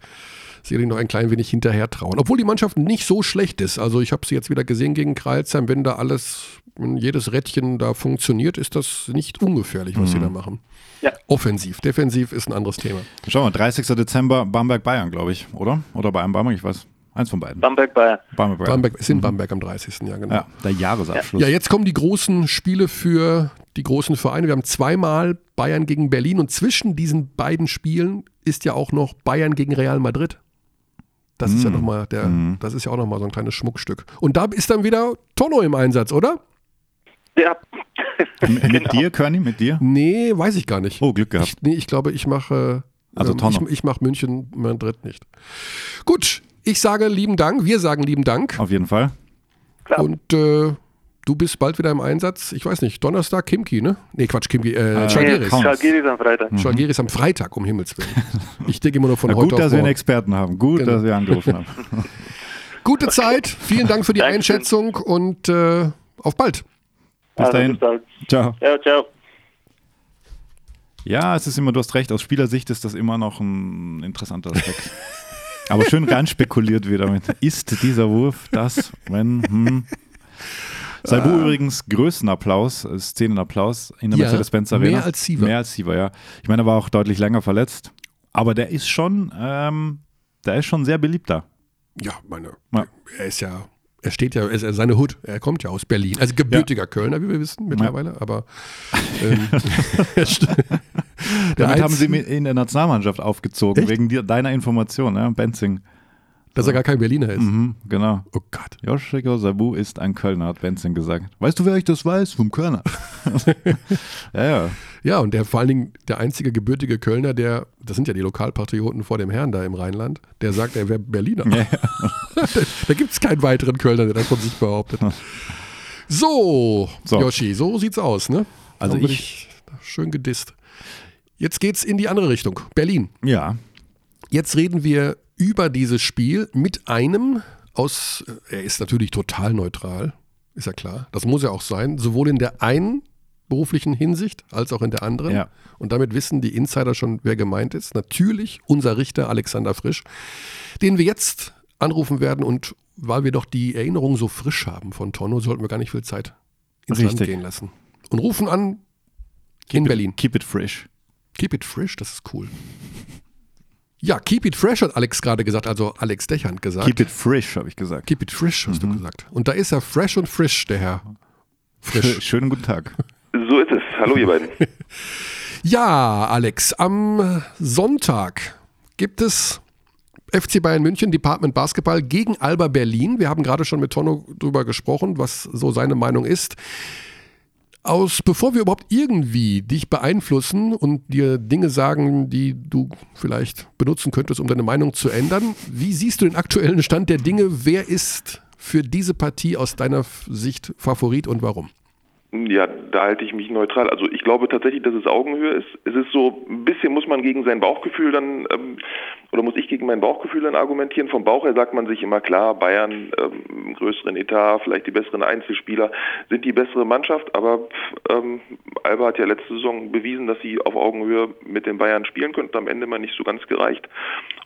sicherlich noch ein klein wenig hinterher trauen. Obwohl die Mannschaft nicht so schlecht ist. Also ich habe sie jetzt wieder gesehen gegen Kreilsheim. Wenn da alles, wenn jedes Rädchen da funktioniert, ist das nicht ungefährlich, was sie da machen. Ja. Offensiv. Defensiv ist ein anderes Thema. Schau mal, 30. Dezember Bamberg-Bayern, glaube ich, oder? Oder Bayern-Bamberg, ich weiß. Eins von beiden. Bamberg, Bayern. Bamberg. Bamberg ist in Bamberg am 30. Ja, genau. Ja, der Jahresabschluss. Ja, jetzt kommen die großen Spiele für die großen Vereine. Wir haben zweimal Bayern gegen Berlin und zwischen diesen beiden Spielen ist ja auch noch Bayern gegen Real Madrid. Das ist ja noch mal der, das ist ja auch nochmal so ein kleines Schmuckstück. Und da ist dann wieder Tonno im Einsatz, oder? Ja. Mit dir, Körny, mit dir? Nee, weiß ich gar nicht. Oh, Glück gehabt. Ich, nee, ich glaube, ich mache Also ähm, Tonno. ich, ich mache München Madrid nicht. Gut, ich sage lieben Dank, wir sagen lieben Dank Auf jeden Fall. Klar. und äh, du bist bald wieder im Einsatz. Ich weiß nicht, Donnerstag Kimki, ne? Nee, Quatsch, Kimki, äh, Äh, Schalgiris. Schalgiris am Freitag. Schalgiris am Freitag, um Himmels Willen. Ich denke immer nur von Na, heute gut, auf dass wir einen morgen. Experten haben. Gut, Genau. dass wir angerufen haben. Gute Zeit, vielen Dank für die Dankeschön. Einschätzung und äh, auf bald. Bis Also, dahin. bis bald. Ciao. Ja, ciao. Ja, es ist immer, du hast recht, aus Spielersicht ist das immer noch ein interessanter Aspekt. Aber schön rein spekuliert wieder mit, ist dieser Wurf das, wenn, hm. Saibu übrigens größten Applaus, äh, Szenenapplaus in der Ja, Mercedes-Benz Arena. mehr als Siever. Mehr als Siever, ja. Ich meine, er war auch deutlich länger verletzt, aber der ist schon, ähm, der ist schon sehr beliebt da. Ja, meine, Ja. er ist ja, er steht ja, er ist ja seine Hut, er kommt ja aus Berlin. Also gebürtiger Kölner, wie wir wissen mittlerweile, aber ähm, Damit haben sie ihn in der Nationalmannschaft aufgezogen, Echt? wegen deiner Information, ja, Benzing. Dass er gar kein Berliner ist. Mhm, genau. Oh Gott. Joschiko Sabu ist ein Kölner, hat Benzing gesagt. Weißt du, wer ich das weiß? Vom Kölner. ja, ja. Ja, und der vor allen Dingen der einzige gebürtige Kölner, der, das sind ja die Lokalpatrioten vor dem Herrn da im Rheinland, der sagt, er wäre Berliner. Ja, da da gibt es keinen weiteren Kölner, der das von sich behauptet. So, So. Yoshi, so sieht's aus, ne? Also wird ich- Schön gedisst. Jetzt geht's in die andere Richtung. Berlin. ja. Jetzt reden wir über dieses Spiel mit einem aus, er ist natürlich total neutral, ist ja klar. Das muss er auch sein, sowohl in der einen beruflichen Hinsicht als auch in der anderen. Ja. Und damit wissen die Insider schon, wer gemeint ist. Natürlich unser Richter Alexander Frisch, den wir jetzt anrufen werden und weil wir doch die Erinnerung so frisch haben von Tonno, sollten wir gar nicht viel Zeit ins Land Richtig. gehen lassen. Und rufen an in Berlin. Keep it fresh. Keep it fresh, das ist cool. Ja, keep it fresh hat Alex gerade gesagt, also Alex Dechand gesagt. Keep it fresh, habe ich gesagt. Keep it fresh, hast du gesagt. Und da ist er fresh und frisch, der Herr. Sch- Frisch. Schönen guten Tag. So ist es. Hallo, ihr beiden. Ja, Alex, am Sonntag gibt es FC Bayern München, Department Basketball gegen Alba Berlin. Wir haben gerade schon mit Tonno drüber gesprochen, was so seine Meinung ist. Aus, bevor wir überhaupt irgendwie dich beeinflussen und dir Dinge sagen, die du vielleicht benutzen könntest, um deine Meinung zu ändern, wie siehst du den aktuellen Stand der Dinge? Wer ist für diese Partie aus deiner Sicht Favorit und warum? Ja, da halte ich mich neutral. Also ich glaube tatsächlich, dass es Augenhöhe ist. Es ist so, ein bisschen muss man gegen sein Bauchgefühl dann, ähm, oder muss ich gegen mein Bauchgefühl dann argumentieren. Vom Bauch her sagt man sich immer klar, Bayern, ähm, größeren Etat, vielleicht die besseren Einzelspieler, sind die bessere Mannschaft. Aber ähm, Alba hat ja letzte Saison bewiesen, dass sie auf Augenhöhe mit den Bayern spielen könnten. Am Ende mal nicht so ganz gereicht.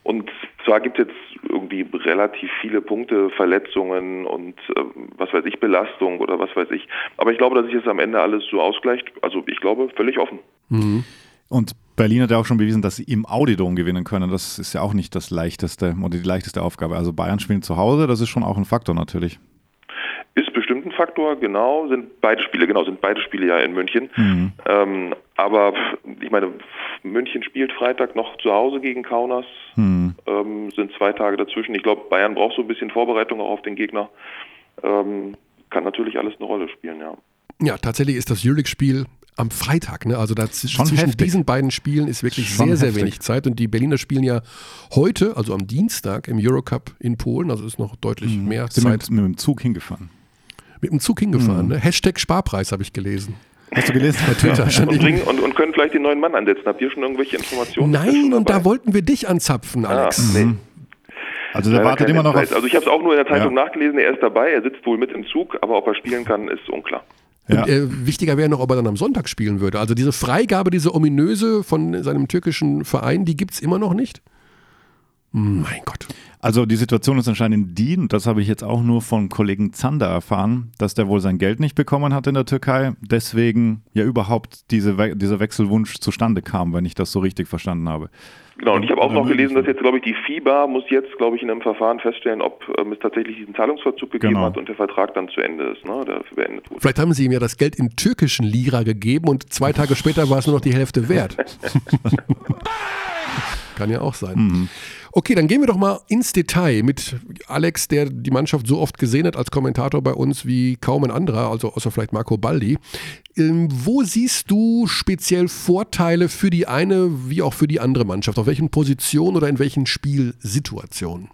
Und zwar gibt es jetzt irgendwie relativ viele Punkte, Verletzungen und ähm, was weiß ich, Belastung oder was weiß ich. Aber ich glaube, dass sich das am Ende alles so ausgleicht. Also ich glaube, völlig offen. Und Berlin hat ja auch schon bewiesen, dass sie im Audidom gewinnen können. Das ist ja auch nicht das leichteste oder die leichteste Aufgabe. Also Bayern spielen zu Hause, das ist schon auch ein Faktor natürlich. Ist bestimmt ein Faktor, genau, sind beide Spiele, genau, sind beide Spiele ja in München. Ähm, aber ich meine, München spielt Freitag noch zu Hause gegen Kaunas, ähm, sind zwei Tage dazwischen. Ich glaube, Bayern braucht so ein bisschen Vorbereitung auch auf den Gegner. Ähm, kann natürlich alles eine Rolle spielen, ja. Ja, tatsächlich ist das Euroleague-Spiel am Freitag. Ne? Also da z- Schon zwischen heftig. diesen beiden Spielen ist wirklich Schon sehr, sehr heftig. wenig Zeit. Und die Berliner spielen ja heute, also am Dienstag, im Eurocup in Polen. Also ist noch deutlich mehr Sind Zeit. mit, mit dem Zug hingefahren. Mit dem Zug hingefahren. Ne? Hashtag Sparpreis habe ich gelesen. Hast du gelesen? Bei Twitter stand Und, bringen, und, und können vielleicht den neuen Mann ansetzen. Habt ihr schon irgendwelche Informationen? Nein, und da wollten wir dich anzapfen, Alex. Ah, nee. Also der Leider wartet immer noch auf. Also ich habe es auch nur in der Zeitung Ja. nachgelesen, er ist dabei, er sitzt wohl mit im Zug, aber ob er spielen kann, ist unklar. Ja. Und äh, wichtiger wäre noch, ob er dann am Sonntag spielen würde. Also diese Freigabe, diese ominöse von seinem türkischen Verein, die gibt es immer noch nicht. Mein Gott. Also die Situation ist anscheinend die, und das habe ich jetzt auch nur von Kollegen Zander erfahren, dass der wohl sein Geld nicht bekommen hat in der Türkei, deswegen ja überhaupt diese dieser Wechselwunsch zustande kam, wenn ich das so richtig verstanden habe. Genau, und ich habe auch noch gelesen, dass jetzt, glaube ich, die FIBA muss jetzt, glaube ich, in einem Verfahren feststellen, ob ähm, es tatsächlich diesen Zahlungsverzug gegeben Genau. hat und der Vertrag dann zu Ende ist, ne, der beendet wurde. Vielleicht haben sie ihm ja das Geld in türkischen Lira gegeben und zwei Tage später war es nur noch die Hälfte wert. Kann ja auch sein. Okay, dann gehen wir doch mal ins Detail mit Alex, der die Mannschaft so oft gesehen hat als Kommentator bei uns wie kaum ein anderer, also außer vielleicht Marco Baldi. Ähm, wo siehst du speziell Vorteile für die eine wie auch für die andere Mannschaft? Auf welchen Positionen oder in welchen Spielsituationen?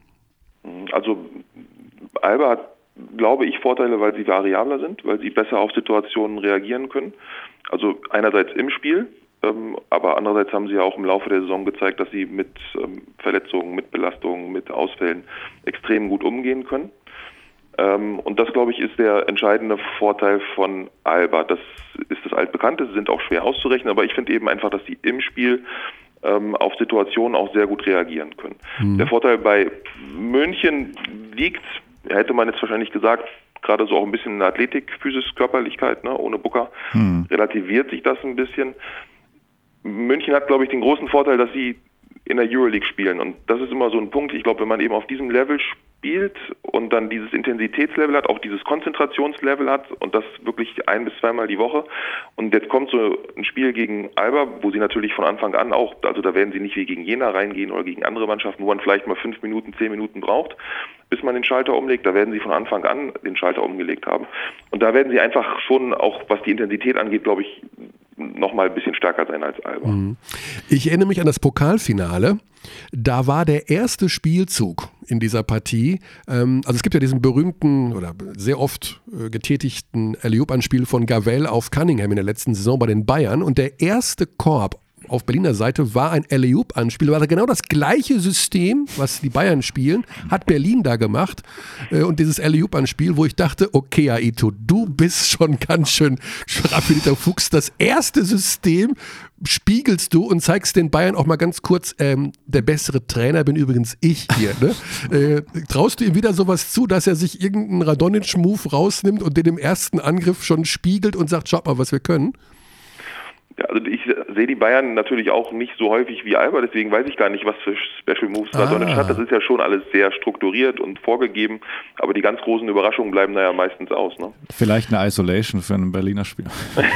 Also Alba hat, glaube ich, Vorteile, weil sie variabler sind, weil sie besser auf Situationen reagieren können. Also einerseits im Spiel, aber andererseits haben sie ja auch im Laufe der Saison gezeigt, dass sie mit ähm, Verletzungen, mit Belastungen, mit Ausfällen extrem gut umgehen können. Ähm, und das, glaube ich, ist der entscheidende Vorteil von Alba. Das ist das Altbekannte, sie sind auch schwer auszurechnen, aber ich finde eben einfach, dass sie im Spiel ähm, auf Situationen auch sehr gut reagieren können. Der Vorteil bei München liegt, hätte man jetzt wahrscheinlich gesagt, gerade so auch ein bisschen in der Athletik, Physis, Körperlichkeit, ne, ohne Booker, relativiert sich das ein bisschen. München hat, glaube ich, den großen Vorteil, dass sie in der Euroleague spielen. Und das ist immer so ein Punkt. Ich glaube, wenn man eben auf diesem Level spielt und dann dieses Intensitätslevel hat, auch dieses Konzentrationslevel hat und das wirklich ein bis zweimal die Woche. Und jetzt kommt so ein Spiel gegen Alba, wo sie natürlich von Anfang an auch, also da werden sie nicht wie gegen Jena reingehen oder gegen andere Mannschaften, wo man vielleicht mal fünf Minuten, zehn Minuten braucht, bis man den Schalter umlegt. Da werden sie von Anfang an den Schalter umgelegt haben. Und da werden sie einfach schon auch, was die Intensität angeht, glaube ich, noch mal ein bisschen stärker sein als Alba. Ich erinnere mich an das Pokalfinale. Da war der erste Spielzug in dieser Partie. Ähm, also es gibt ja diesen berühmten oder sehr oft äh, getätigten Alley-Oop-Anspiel von Gavel auf Cunningham in der letzten Saison bei den Bayern. Und der erste Korb auf Berliner Seite war ein Alley-Oop-Anspiel. War genau das gleiche System, was die Bayern spielen, hat Berlin da gemacht. Äh, Und dieses Alley-Oop-Anspiel, wo ich dachte, okay, Aito, du bist schon ganz schön raffinierter Fuchs. Das erste System spiegelst du und zeigst den Bayern auch mal ganz kurz, ähm, der bessere Trainer bin übrigens ich hier. Ne? äh, traust du ihm wieder sowas zu, dass er sich irgendeinen Radonic-Move rausnimmt und den im ersten Angriff schon spiegelt und sagt, schaut mal, was wir können? Ja, also ich sehe die Bayern natürlich auch nicht so häufig wie Alba, deswegen weiß ich gar nicht, was für Special Moves Ah. hat. Das ist ja schon alles sehr strukturiert und vorgegeben, aber die ganz großen Überraschungen bleiben da ja meistens aus. Ne? Vielleicht eine Isolation für einen Berliner Spieler.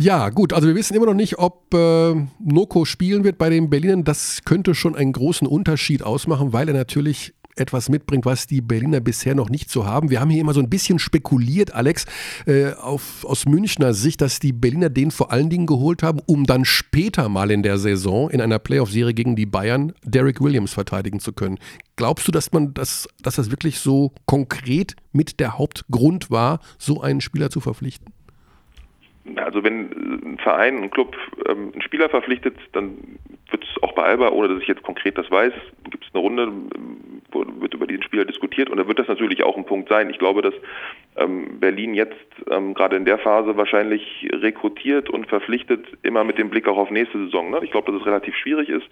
Ja, gut, also wir wissen immer noch nicht, ob äh, Noko spielen wird bei den Berlinern. Das könnte schon einen großen Unterschied ausmachen, weil er natürlich etwas mitbringt, was die Berliner bisher noch nicht so haben. Wir haben hier immer so ein bisschen spekuliert, Alex, äh, auf, aus Münchner Sicht, dass die Berliner den vor allen Dingen geholt haben, um dann später mal in der Saison in einer Playoff-Serie gegen die Bayern Derek Williams verteidigen zu können. Glaubst du, dass man das, dass das wirklich so konkret mit der Hauptgrund war, so einen Spieler zu verpflichten? Also wenn ein Verein, ein Club ähm, einen Spieler verpflichtet, dann wird es auch bei Alba, ohne dass ich jetzt konkret das weiß, gibt es eine Runde, ähm, wo wird über diesen Spieler diskutiert und da wird das natürlich auch ein Punkt sein. Ich glaube, dass ähm, Berlin jetzt ähm, gerade in der Phase wahrscheinlich rekrutiert und verpflichtet, immer mit dem Blick auch auf nächste Saison. Ne? Ich glaube, dass es relativ schwierig ist,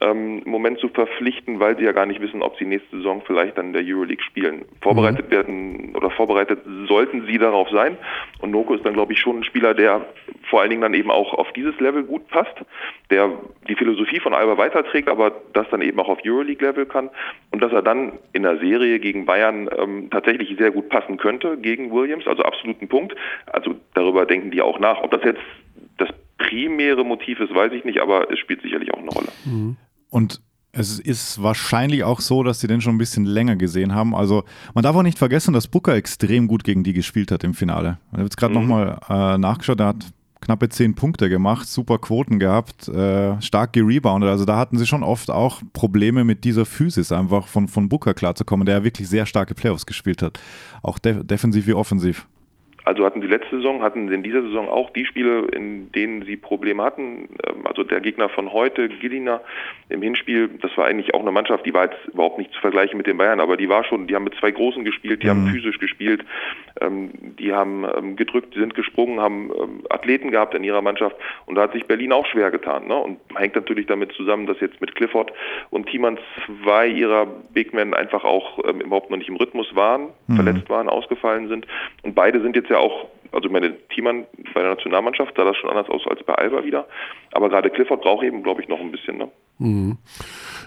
ähm, im Moment zu verpflichten, weil sie ja gar nicht wissen, ob sie nächste Saison vielleicht dann in der Euroleague spielen. Vorbereitet werden oder vorbereitet sollten sie darauf sein. Und Noko ist dann, glaube ich, schon ein Spieler, der vor allen Dingen dann eben auch auf dieses Level gut passt, der die Philosophie von Alba weiterträgt, aber das dann eben auch auf Euroleague-Level kann und dass er dann in der Serie gegen Bayern ähm, tatsächlich sehr gut passen könnte gegen Williams, also absolut ein Punkt. Also darüber denken die auch nach. Ob das jetzt das primäre Motiv ist, weiß ich nicht, aber es spielt sicherlich auch eine Rolle. Und es ist wahrscheinlich auch so, dass die den schon ein bisschen länger gesehen haben. Also man darf auch nicht vergessen, dass Booker extrem gut gegen die gespielt hat im Finale. Ich habe jetzt gerade Mhm. nochmal äh, nachgeschaut, er hat knappe zehn Punkte gemacht, super Quoten gehabt, äh, stark gereboundet. Also da hatten sie schon oft auch Probleme mit dieser Physis, einfach von, von Booker klarzukommen, der ja wirklich sehr starke Playoffs gespielt hat. Auch de defensiv wie offensiv. Also hatten sie letzte Saison, hatten sie in dieser Saison auch die Spiele, in denen sie Probleme hatten. Ähm, Also der Gegner von heute, Gillina, im Hinspiel, das war eigentlich auch eine Mannschaft, die war jetzt überhaupt nicht zu vergleichen mit den Bayern, aber die war schon, die haben mit zwei Großen gespielt, die haben physisch gespielt, ähm, die haben ähm, gedrückt, die sind gesprungen, haben Athleten gehabt in ihrer Mannschaft und da hat sich Berlin auch schwer getan. Ne? Und hängt natürlich damit zusammen, dass jetzt mit Clifford und Thiemann zwei ihrer Big Men einfach auch überhaupt noch nicht im Rhythmus waren, verletzt waren, ausgefallen sind. Und beide sind jetzt ja auch, also meine, Thiemann bei der Nationalmannschaft sah das schon anders aus als bei Alba wieder. Aber gerade Clifford braucht eben, glaube ich, noch ein bisschen. Ne?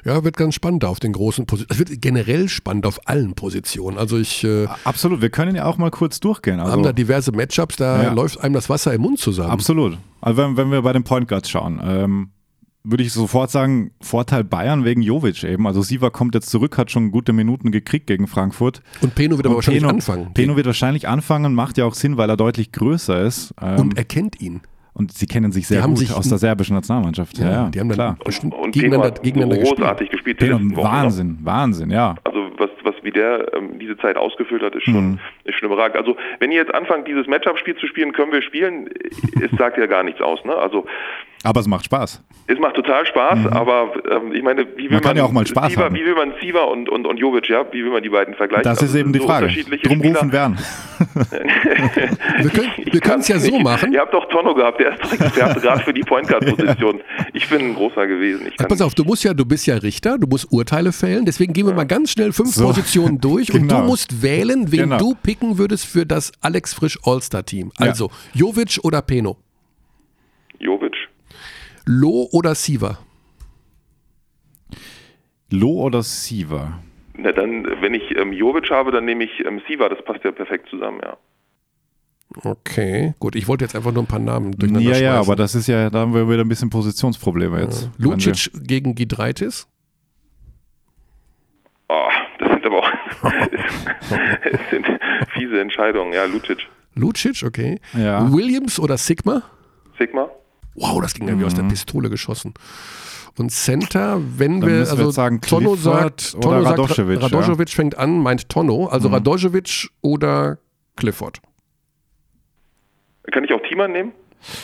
Ja, wird ganz spannend auf den großen Positionen. Es wird generell spannend auf allen Positionen. Also ich äh, Absolut, wir können ja auch mal kurz durchgehen. Also, haben da diverse Matchups, da Ja. läuft einem das Wasser im Mund zusammen. Absolut. Also wenn, wenn wir bei den Point Guards schauen, ähm, würde ich sofort sagen, Vorteil Bayern wegen Jovic eben. Also Siva kommt jetzt zurück, hat schon gute Minuten gekriegt gegen Frankfurt. Und Peno wird aber Und wahrscheinlich Peno, anfangen. Peno wird wahrscheinlich anfangen, macht ja auch Sinn, weil er deutlich größer ist. Ähm, und er kennt ihn. und sie kennen sich sehr haben gut sich- aus der serbischen Nationalmannschaft. Ja, ja, die haben dann klar. bestimmt Und gegeneinander, Peno hat gegeneinander gespielt. großartig gespielt. ne? Wahnsinn, Wahnsinn, ja. Also was, was wie der ähm, diese Zeit ausgefüllt hat, ist schon, ist schon überragend. Also wenn ihr jetzt anfangt, dieses Matchup-Spiel zu spielen, können wir spielen. Es sagt ja gar nichts aus. Ne? Also Aber es macht Spaß. es macht total Spaß, aber ähm, ich meine, wie will Man kann ja auch mal Spaß Siva, haben. Wie will man Siva und, und, und Jovic, ja? Wie will man die beiden vergleichen? Das ist Also, eben die so Frage. Drum Spieler. rufen wir an. Wir können es ja so machen. Ihr habt doch Tonno gehabt, der ist doch Experte gerade für die Point Guard Position. Ich bin ein großer gewesen. Also pass auf, du musst ja, du bist ja Richter, du musst Urteile fällen, deswegen gehen wir mal ganz schnell fünf So. Positionen durch und Genau. du musst wählen, wen Genau. du picken würdest für das Alex Frisch All-Star-Team. Also, Jovic oder Peno? Jovic. Lo oder Siva? Lo oder Siva? Na dann, wenn ich ähm, Jovic habe, dann nehme ich ähm, Siva. Das passt ja perfekt zusammen, ja. Okay, gut, ich wollte jetzt einfach nur ein paar Namen durcheinander Ja, ja, schmeißen. aber das ist ja, da haben wir wieder ein bisschen Positionsprobleme jetzt. Lucic gegen Gidreitis? Oh, das sind aber auch es sind fiese Entscheidungen. Ja, Lucic, Lucic, okay. Ja. Williams oder Sigma? Sigma. Wow, das ging ja wie aus der Pistole geschossen. Und Center, wenn Mhm. Dann wir, wir also jetzt sagen, Tonno Clifford sagt, oder Tonno sagt, Radoschewitsch, ja. Mhm. Radoschewitsch fängt an, meint Tonno, also Radoschewitsch oder Clifford. Kann ich auch Thiemann nehmen?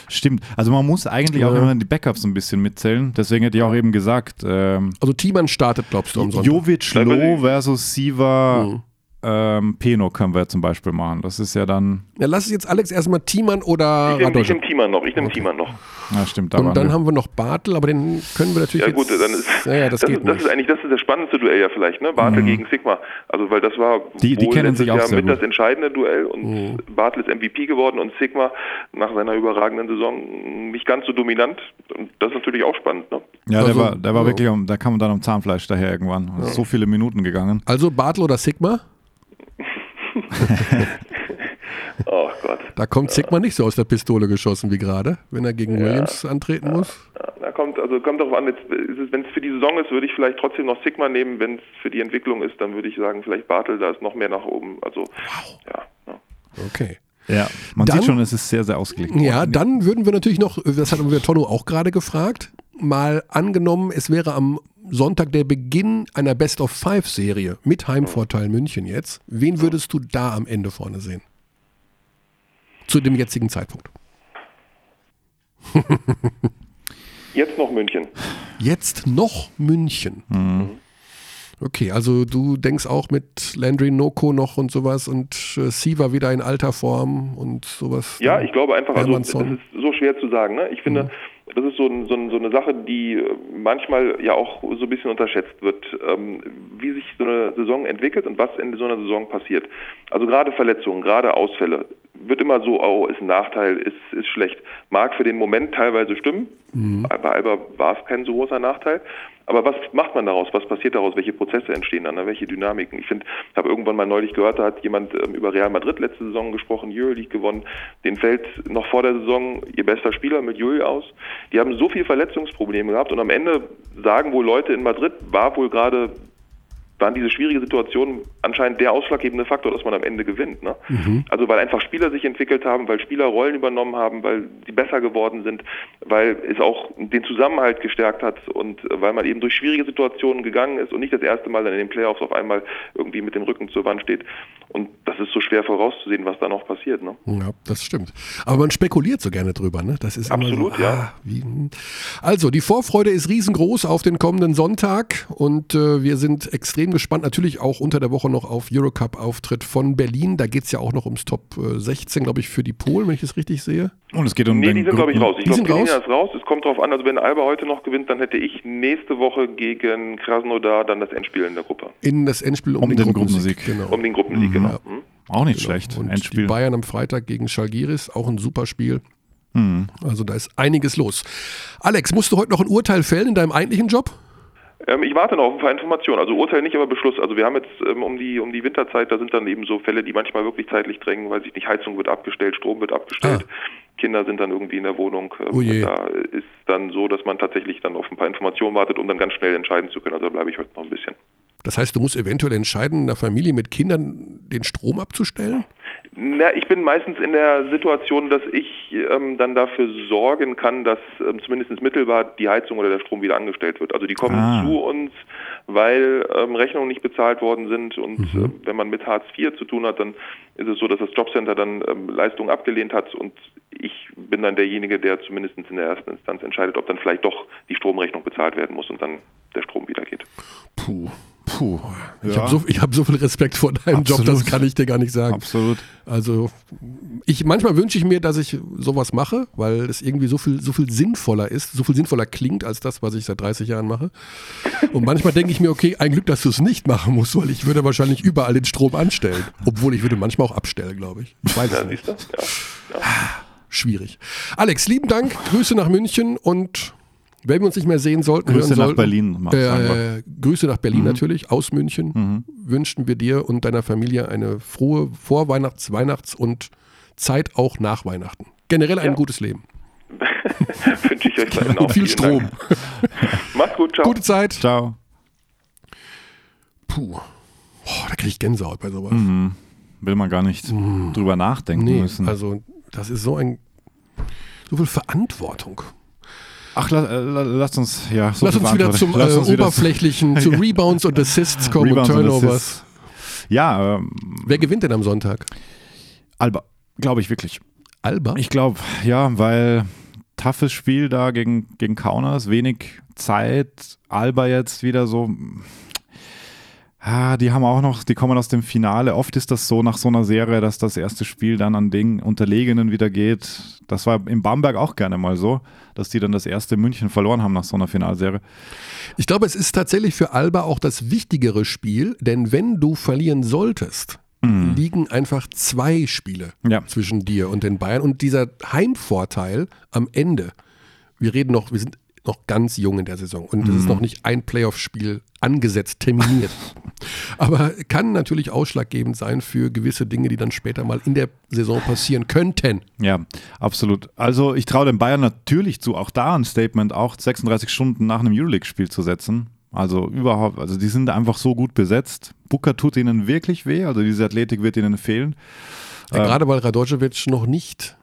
Stimmt. Also man muss eigentlich auch Ja. immer die Backups ein bisschen mitzählen. Deswegen hätte ich auch eben gesagt, ähm, Also Thiemann startet, glaubst du, am Sonntag. Jovic Loh versus Siva Mhm. Ähm, Peno können wir zum Beispiel machen. Das ist ja dann, Ja, lass es jetzt Alex erstmal Thiemann oder Ich nehme nehm Thiemann noch. Ich nehme Thiemann noch. na stimmt, da Und dann wir. haben wir noch Bartel, aber den können wir natürlich Ja gut, jetzt... dann ist ja, ja, das, das, geht ist, das ist eigentlich das ist das spannendste Duell ja vielleicht, ne? Bartel gegen Sigma. Also weil das war Die- die wohl kennen sich auch Jahr sehr mit gut. das entscheidende Duell und Mhm. Bartel ist MVP geworden und Sigma nach seiner überragenden Saison nicht ganz so dominant. Und das ist natürlich auch spannend, ne? Ja, der Also, war, der war ja. wirklich, um- da kam man dann am Zahnfleisch daher irgendwann. So viele Minuten gegangen. Also Bartel oder Sigma? Oh Gott. Da kommt Sigma nicht so aus der Pistole geschossen wie gerade, wenn er gegen Williams antreten muss. Ja, Da kommt, also kommt darauf an, wenn es für die Saison ist, würde ich vielleicht trotzdem noch Sigma nehmen. Wenn es für die Entwicklung ist, dann würde ich sagen, vielleicht Bartel, da ist noch mehr nach oben. Also ja, ja. Okay. Ja, man Dann- sieht schon, es ist sehr, sehr ausgeglichen. Ja, worden. dann würden wir natürlich noch, das hat wir Tonno auch gerade gefragt, mal angenommen, es wäre am Sonntag der Beginn einer Best-of-Five-Serie mit Heimvorteil München jetzt. Wen würdest du da am Ende vorne sehen? Zu dem jetzigen Zeitpunkt. Jetzt noch München. Jetzt noch München. Okay, also du denkst auch mit Landry Noko noch und sowas und äh, Siva wieder in alter Form und sowas. Ja, ich glaube einfach, also das ist so schwer zu sagen. Ne? Ich finde, das ist so, so, so eine Sache, die äh, manchmal ja auch so ein bisschen unterschätzt wird, ähm, wie sich so eine Saison entwickelt und was in so einer Saison passiert. Also gerade Verletzungen, gerade Ausfälle, wird immer so, oh, ist ein Nachteil, ist, ist schlecht. Mag für den Moment teilweise stimmen, bei Alba war es kein so großer Nachteil. Aber was macht man daraus? Was passiert daraus? Welche Prozesse entstehen dann? ne? Welche Dynamiken? Ich finde, ich habe irgendwann mal neulich gehört, da hat jemand ähm, über Real Madrid letzte Saison gesprochen, Euroleague gewonnen. Den fällt noch vor der Saison ihr bester Spieler mit Jul aus. Die haben so viel Verletzungsprobleme gehabt und am Ende sagen wohl Leute in Madrid, war wohl gerade waren diese schwierige Situation anscheinend der ausschlaggebende Faktor, dass man am Ende gewinnt. Ne? Also weil einfach Spieler sich entwickelt haben, weil Spieler Rollen übernommen haben, weil sie besser geworden sind, weil es auch den Zusammenhalt gestärkt hat und äh, weil man eben durch schwierige Situationen gegangen ist und nicht das erste Mal dann in den Playoffs auf einmal irgendwie mit dem Rücken zur Wand steht. Und das ist so schwer vorauszusehen, was da noch passiert. Ne? Ja, das stimmt. Aber man spekuliert so gerne drüber, ne? Das ist Absolut, immer so, ja. ah, wie, hm. Also, die Vorfreude ist riesengroß auf den kommenden Sonntag und äh, wir sind extrem gespannt. Natürlich auch unter der Woche noch auf Eurocup-Auftritt von Berlin. Da geht es ja auch noch ums Top äh, 16, glaube ich, für die Polen, wenn ich es richtig sehe. Und es geht um Nee, den die sind, glaube ich, raus. Ich Die glaube, sind Berlin raus? ist raus. Es kommt drauf an, also wenn Alba heute noch gewinnt, dann hätte ich nächste Woche gegen Krasnodar dann das Endspiel in der Gruppe. In das Endspiel um, Um den, den Gruppensieg. Gruppensieg. Genau. Um den Gruppensieg, genau. Hm? Auch nicht Genau. schlecht. Und Endspiel. die Bayern am Freitag gegen Schalgiris, auch ein super Spiel. Mhm. Also da ist einiges los. Alex, musst du heute noch ein Urteil fällen in deinem eigentlichen Job? Ähm, ich warte noch auf ein paar Informationen. Also Urteil nicht, aber Beschluss. Also wir haben jetzt ähm, um die um die Winterzeit, da sind dann eben so Fälle, die manchmal wirklich zeitlich drängen, weil sich nicht Heizung wird abgestellt, Strom wird abgestellt. Kinder sind dann irgendwie in der Wohnung. Ähm, Ah. Oh da ist dann so, dass man tatsächlich dann auf ein paar Informationen wartet, um dann ganz schnell entscheiden zu können. Also da bleibe ich heute noch ein bisschen. Das heißt, du musst eventuell entscheiden, einer Familie mit Kindern den Strom abzustellen? Na, ich bin meistens in der Situation, dass ich ähm, dann dafür sorgen kann, dass ähm, zumindest mittelbar die Heizung oder der Strom wieder angestellt wird. Also die kommen Ah. zu uns, weil ähm, Rechnungen nicht bezahlt worden sind und äh, wenn man mit Hartz IV zu tun hat, dann ist es so, dass das Jobcenter dann ähm, Leistungen abgelehnt hat und ich bin dann derjenige, der zumindest in der ersten Instanz entscheidet, ob dann vielleicht doch die Stromrechnung bezahlt werden muss und dann der Strom wieder geht. Puh. Puh. Ich Ja, habe so, ich hab so viel Respekt vor deinem Job, das Absolut. kann ich dir gar nicht sagen. absolut. Also ich manchmal wünsche ich mir, dass ich sowas mache, weil es irgendwie so viel, so viel sinnvoller ist, so viel sinnvoller klingt als das, was ich seit 30 Jahren mache. Und manchmal denke ich mir, okay, ein Glück, dass du es nicht machen musst, weil ich würde wahrscheinlich überall den Strom anstellen. Obwohl ich würde manchmal auch abstellen, glaube ich. Ich weiß Ja, es nicht. Ja. Schwierig. Alex, lieben Dank, Grüße nach München und wenn wir uns nicht mehr sehen sollten, Grüße hören nach sollten, Berlin, Max, einfach. Äh, Grüße nach Berlin natürlich, aus München. Wünschen wir dir und deiner Familie eine frohe Vorweihnachts-, Weihnachts- und Zeit auch nach Weihnachten. Generell ein Ja. gutes Leben. Wünsche ich euch dann auch. Und viel Strom. Macht's gut, ciao. Gute Zeit. Ciao. Puh. Boah, da kriege ich Gänsehaut bei sowas. Will man gar nicht drüber nachdenken Nee, müssen. also das ist so ein so viel Verantwortung. Ach, la, äh, la, lasst uns, ja, so Lass viel uns wieder zum Lass äh, uns Oberflächlichen, zu Rebounds und Assists kommen Rebounds und und Turnovers. Assists. Ja, ähm, Wer gewinnt denn am Sonntag? Alba, glaube ich wirklich. Alba? Ich glaube, ja, weil toughes Spiel da gegen, gegen Kaunas, wenig Zeit. Alba jetzt wieder so. Ah, die haben auch noch, die kommen aus dem Finale. Oft ist das so nach so einer Serie, dass das erste Spiel dann an den Unterlegenen wieder geht. Das war in Bamberg auch gerne mal so, dass die dann das erste München verloren haben nach so einer Finalserie. Ich glaube, es ist tatsächlich für Alba auch das wichtigere Spiel, denn wenn du verlieren solltest, liegen einfach zwei Spiele Ja. zwischen dir und den Bayern und dieser Heimvorteil am Ende. Wir reden noch, wir sind noch ganz jung in der Saison und es ist noch nicht ein Playoff-Spiel angesetzt, terminiert. Aber kann natürlich ausschlaggebend sein für gewisse Dinge, die dann später mal in der Saison passieren könnten. Ja, absolut. Also ich traue den Bayern natürlich zu, auch da ein Statement auch 36 Stunden nach einem Euroleague-Spiel zu setzen. Also überhaupt, also die sind einfach so gut besetzt. Booker tut ihnen wirklich weh, also diese Athletik wird ihnen fehlen. Ja, Gerade weil Radojevic noch nicht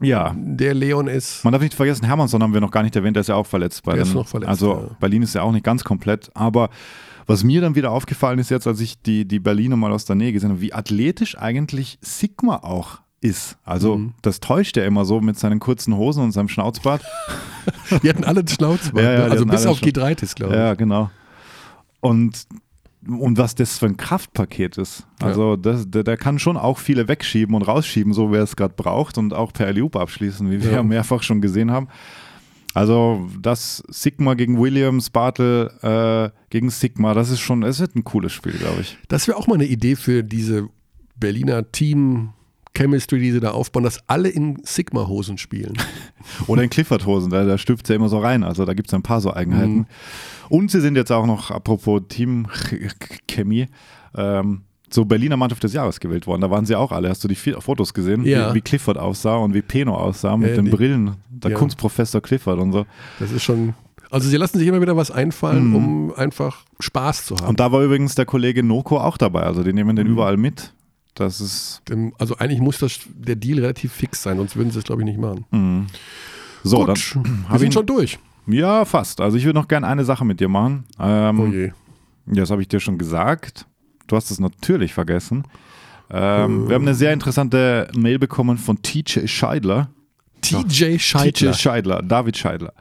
Ja, der Leon ist. man darf nicht vergessen, Hermannsson haben wir noch gar nicht erwähnt, der ist ja auch verletzt. Bei Der ist noch verletzt, Also ja. Berlin ist ja auch nicht ganz komplett, aber was mir dann wieder aufgefallen ist jetzt, als ich die, die Berliner mal aus der Nähe gesehen habe, wie athletisch eigentlich Sigma auch ist. Also Mhm. das täuscht er immer so mit seinen kurzen Hosen und seinem Schnauzbart. Die hatten alle Schnauzbart. Ja, ja, ne? also bis auf schon- G3 glaube ich. Ja, genau. Und, und was das für ein Kraftpaket ist. Also das, der, der kann schon auch viele wegschieben und rausschieben, so wie er es gerade braucht und auch per Loop abschließen, wie wir Ja. ja mehrfach schon gesehen haben. Also das Sigma gegen Williams, Bartel äh, gegen Sigma, das ist schon, es wird ein cooles Spiel, glaube ich. Das wäre auch mal eine Idee für diese Berliner Team Chemistry, die sie da aufbauen, dass alle in Sigma-Hosen spielen. Oder in Clifford-Hosen, da, da stüpft ja immer so rein. Also da gibt es ein paar so Eigenheiten. Mhm. Und sie sind jetzt auch noch, apropos Teamchemie, ähm, so Berliner Mannschaft des Jahres gewählt worden. Da waren sie auch alle. Hast du die Fotos gesehen, Ja. wie, wie Clifford aussah und wie Peno aussah mit Ja, den die- Brillen? Der ja. Kunstprofessor Clifford und so. Das ist schon. Also sie lassen sich immer wieder was einfallen, um einfach Spaß zu haben. Mhm. Und da war übrigens der Kollege Noko auch dabei. Also die nehmen Mhm. den überall mit. Das ist also eigentlich muss das der Deal relativ fix sein, sonst würden sie es, glaube ich, nicht machen. so. Gut, dann wir sind ich- schon durch. Ja, fast. Also ich würde noch gerne eine Sache mit dir machen. Ähm, Oh je. Ja, das habe ich dir schon gesagt. Du hast es natürlich vergessen. Ähm, wir haben eine sehr interessante Mail bekommen von TJ Scheidler. TJ Scheidler. TJ Scheidler, David Scheidler.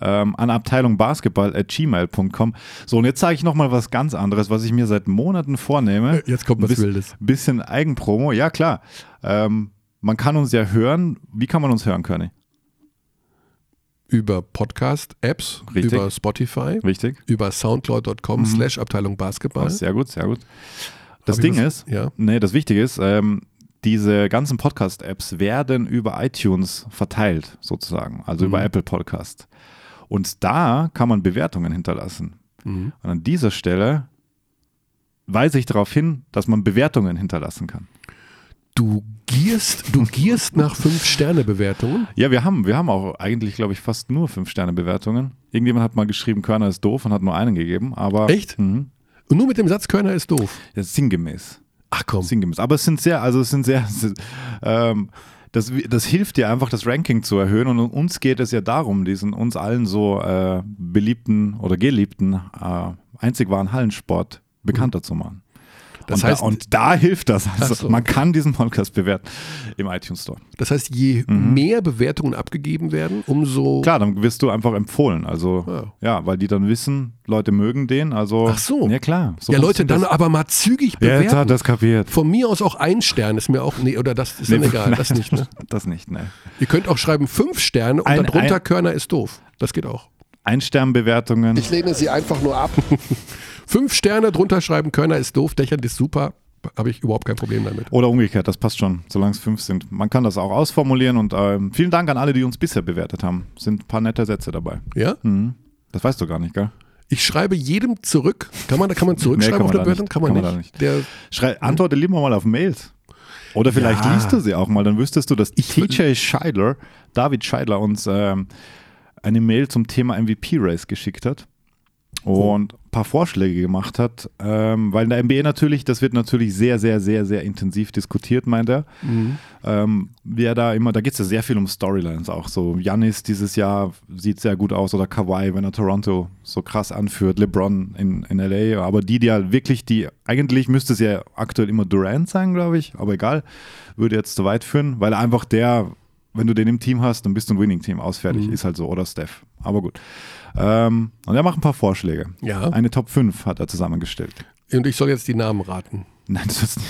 Ähm, an Abteilung Basketball at gmail.com. So, und jetzt sage ich nochmal was ganz anderes, was ich mir seit Monaten vornehme. Jetzt kommt was Biss- Wildes. Bisschen Eigenpromo, ja klar. Ähm, man kann uns ja hören. Wie kann man uns hören, Körny? Über Podcast-Apps, über Spotify, Richtig? über soundcloud.com slash Abteilung Basketball. Sehr gut, sehr gut. Das Hab Ding ist, ja. nee, das Wichtige ist, ähm, diese ganzen Podcast-Apps werden über iTunes verteilt, sozusagen, also über Apple Podcast. Und da kann man Bewertungen hinterlassen. Und an dieser Stelle weise ich darauf hin, dass man Bewertungen hinterlassen kann. Du gierst, du gierst nach 5-Sterne-Bewertungen. Ja, wir haben, wir haben auch eigentlich, glaube ich, fast nur 5-Sterne-Bewertungen. Irgendjemand hat mal geschrieben, Körner ist doof und hat nur einen gegeben, aber. Echt? Mhm. Und nur mit dem Satz Körner ist doof. Ja, sinngemäß. Ach komm. sinngemäß. Aber es sind sehr, also es sind sehr, ähm, das, das hilft dir einfach, das Ranking zu erhöhen. Und uns geht es ja darum, diesen uns allen so äh, beliebten oder geliebten äh, einzig wahren Hallensport bekannter zu machen. Das und, heißt- da, und da hilft das. Also so. Man kann diesen Podcast bewerten im iTunes Store. Das heißt, je mehr Bewertungen abgegeben werden, umso. Mhm. Klar, dann wirst du einfach empfohlen. Also Ja. ja, weil die dann wissen, Leute mögen den. Also Ach so. Ja klar. So ja, Leute, dann das. aber mal zügig Ja, bewerten. jetzt hat das kapiert. Von mir aus auch ein Stern ist mir auch. Nee, oder das ist dann Nee, egal. Das nicht, ne? Das nicht, ne. Ihr könnt auch schreiben fünf Sterne und Ein- darunter ein- Körner ist doof. Das geht auch. Ein-Stern-Bewertungen. lehne sie einfach nur ab. fünf Sterne drunter schreiben, Körner ist doof, Dächern ist super. Habe ich überhaupt kein Problem damit. Oder umgekehrt, das passt schon, solange es fünf sind. Man kann das auch ausformulieren und ähm, vielen Dank an alle, die uns bisher bewertet haben. Sind ein paar nette Sätze dabei. Ja? Mhm. Das weißt du gar nicht, gell? Ich schreibe jedem zurück. Kann man, kann man zurückschreiben Nee, auf kann man da Bewertung? nicht. Kann man, Kann man nicht. da Der, Schrei, antworte lieber mal auf Mails. Oder vielleicht Ja. liest du sie auch mal, dann wüsstest du, dass TJ Scheidler, David Scheidler, uns ähm, eine Mail zum Thema MVP-Race geschickt hat und ein paar Vorschläge gemacht hat, ähm, weil in der NBA natürlich, das wird natürlich sehr, sehr, sehr, sehr intensiv diskutiert, meint er. Ähm, wer da immer, da geht es ja sehr viel um Storylines auch. So, Janis dieses Jahr sieht sehr gut aus oder Kawhi, wenn er Toronto so krass anführt, LeBron in, in LA, aber die, die ja wirklich, die, eigentlich müsste es ja aktuell immer Durant sein, glaube ich, aber egal, würde jetzt zu weit führen, weil er einfach der, wenn du den im Team hast, dann bist du ein Winning-Team, ausfertig, ist halt so, oder Steph. Aber gut. Ähm, und er macht ein paar Vorschläge. Ja. Eine Top 5 hat er zusammengestellt. und ich soll jetzt die Namen raten. Nein, das ist,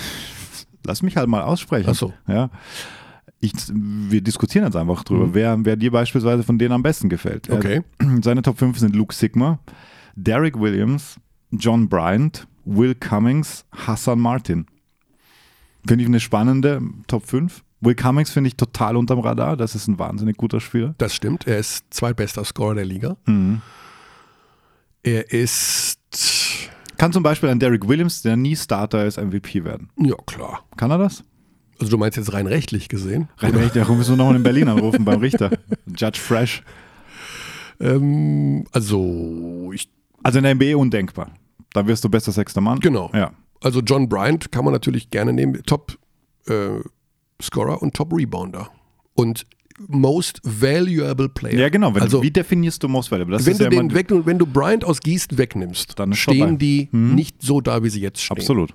lass mich halt mal aussprechen. Ach so. Ja. Ich, wir diskutieren jetzt einfach drüber, wer, wer dir beispielsweise von denen am besten gefällt. Er- Okay. Seine Top 5 sind Luke Sigma, Derek Williams, John Bryant, Will Cummings, Hassan Martin. Finde ich eine spannende Top 5. Will Cummings finde ich total unterm Radar. Das ist ein wahnsinnig guter Spieler. Das stimmt. Er ist zweitbester Scorer der Liga. Mhm. Er ist. Kann zum Beispiel ein Derek Williams, der nie Starter ist, MVP werden. Ja, klar. Kann er das? Also, du meinst jetzt rein rechtlich gesehen? Rein recht, ja, müssen wir nochmal in Berlin anrufen beim Richter. Judge Fresh. Ähm, also, ich, Also in der NBA undenkbar. Da wirst du bester sechster Mann. Genau. Ja. also John Bryant kann man natürlich gerne nehmen. Top äh, Scorer und Top Rebounder. Und Most Valuable Player. Ja, genau. Wenn, also, wie definierst du Most Valuable? Das wenn ist du, ja den weg, wenn du Bryant aus Gießen wegnimmst, Dann stehen vorbei. die nicht so da, wie sie jetzt stehen. Absolut.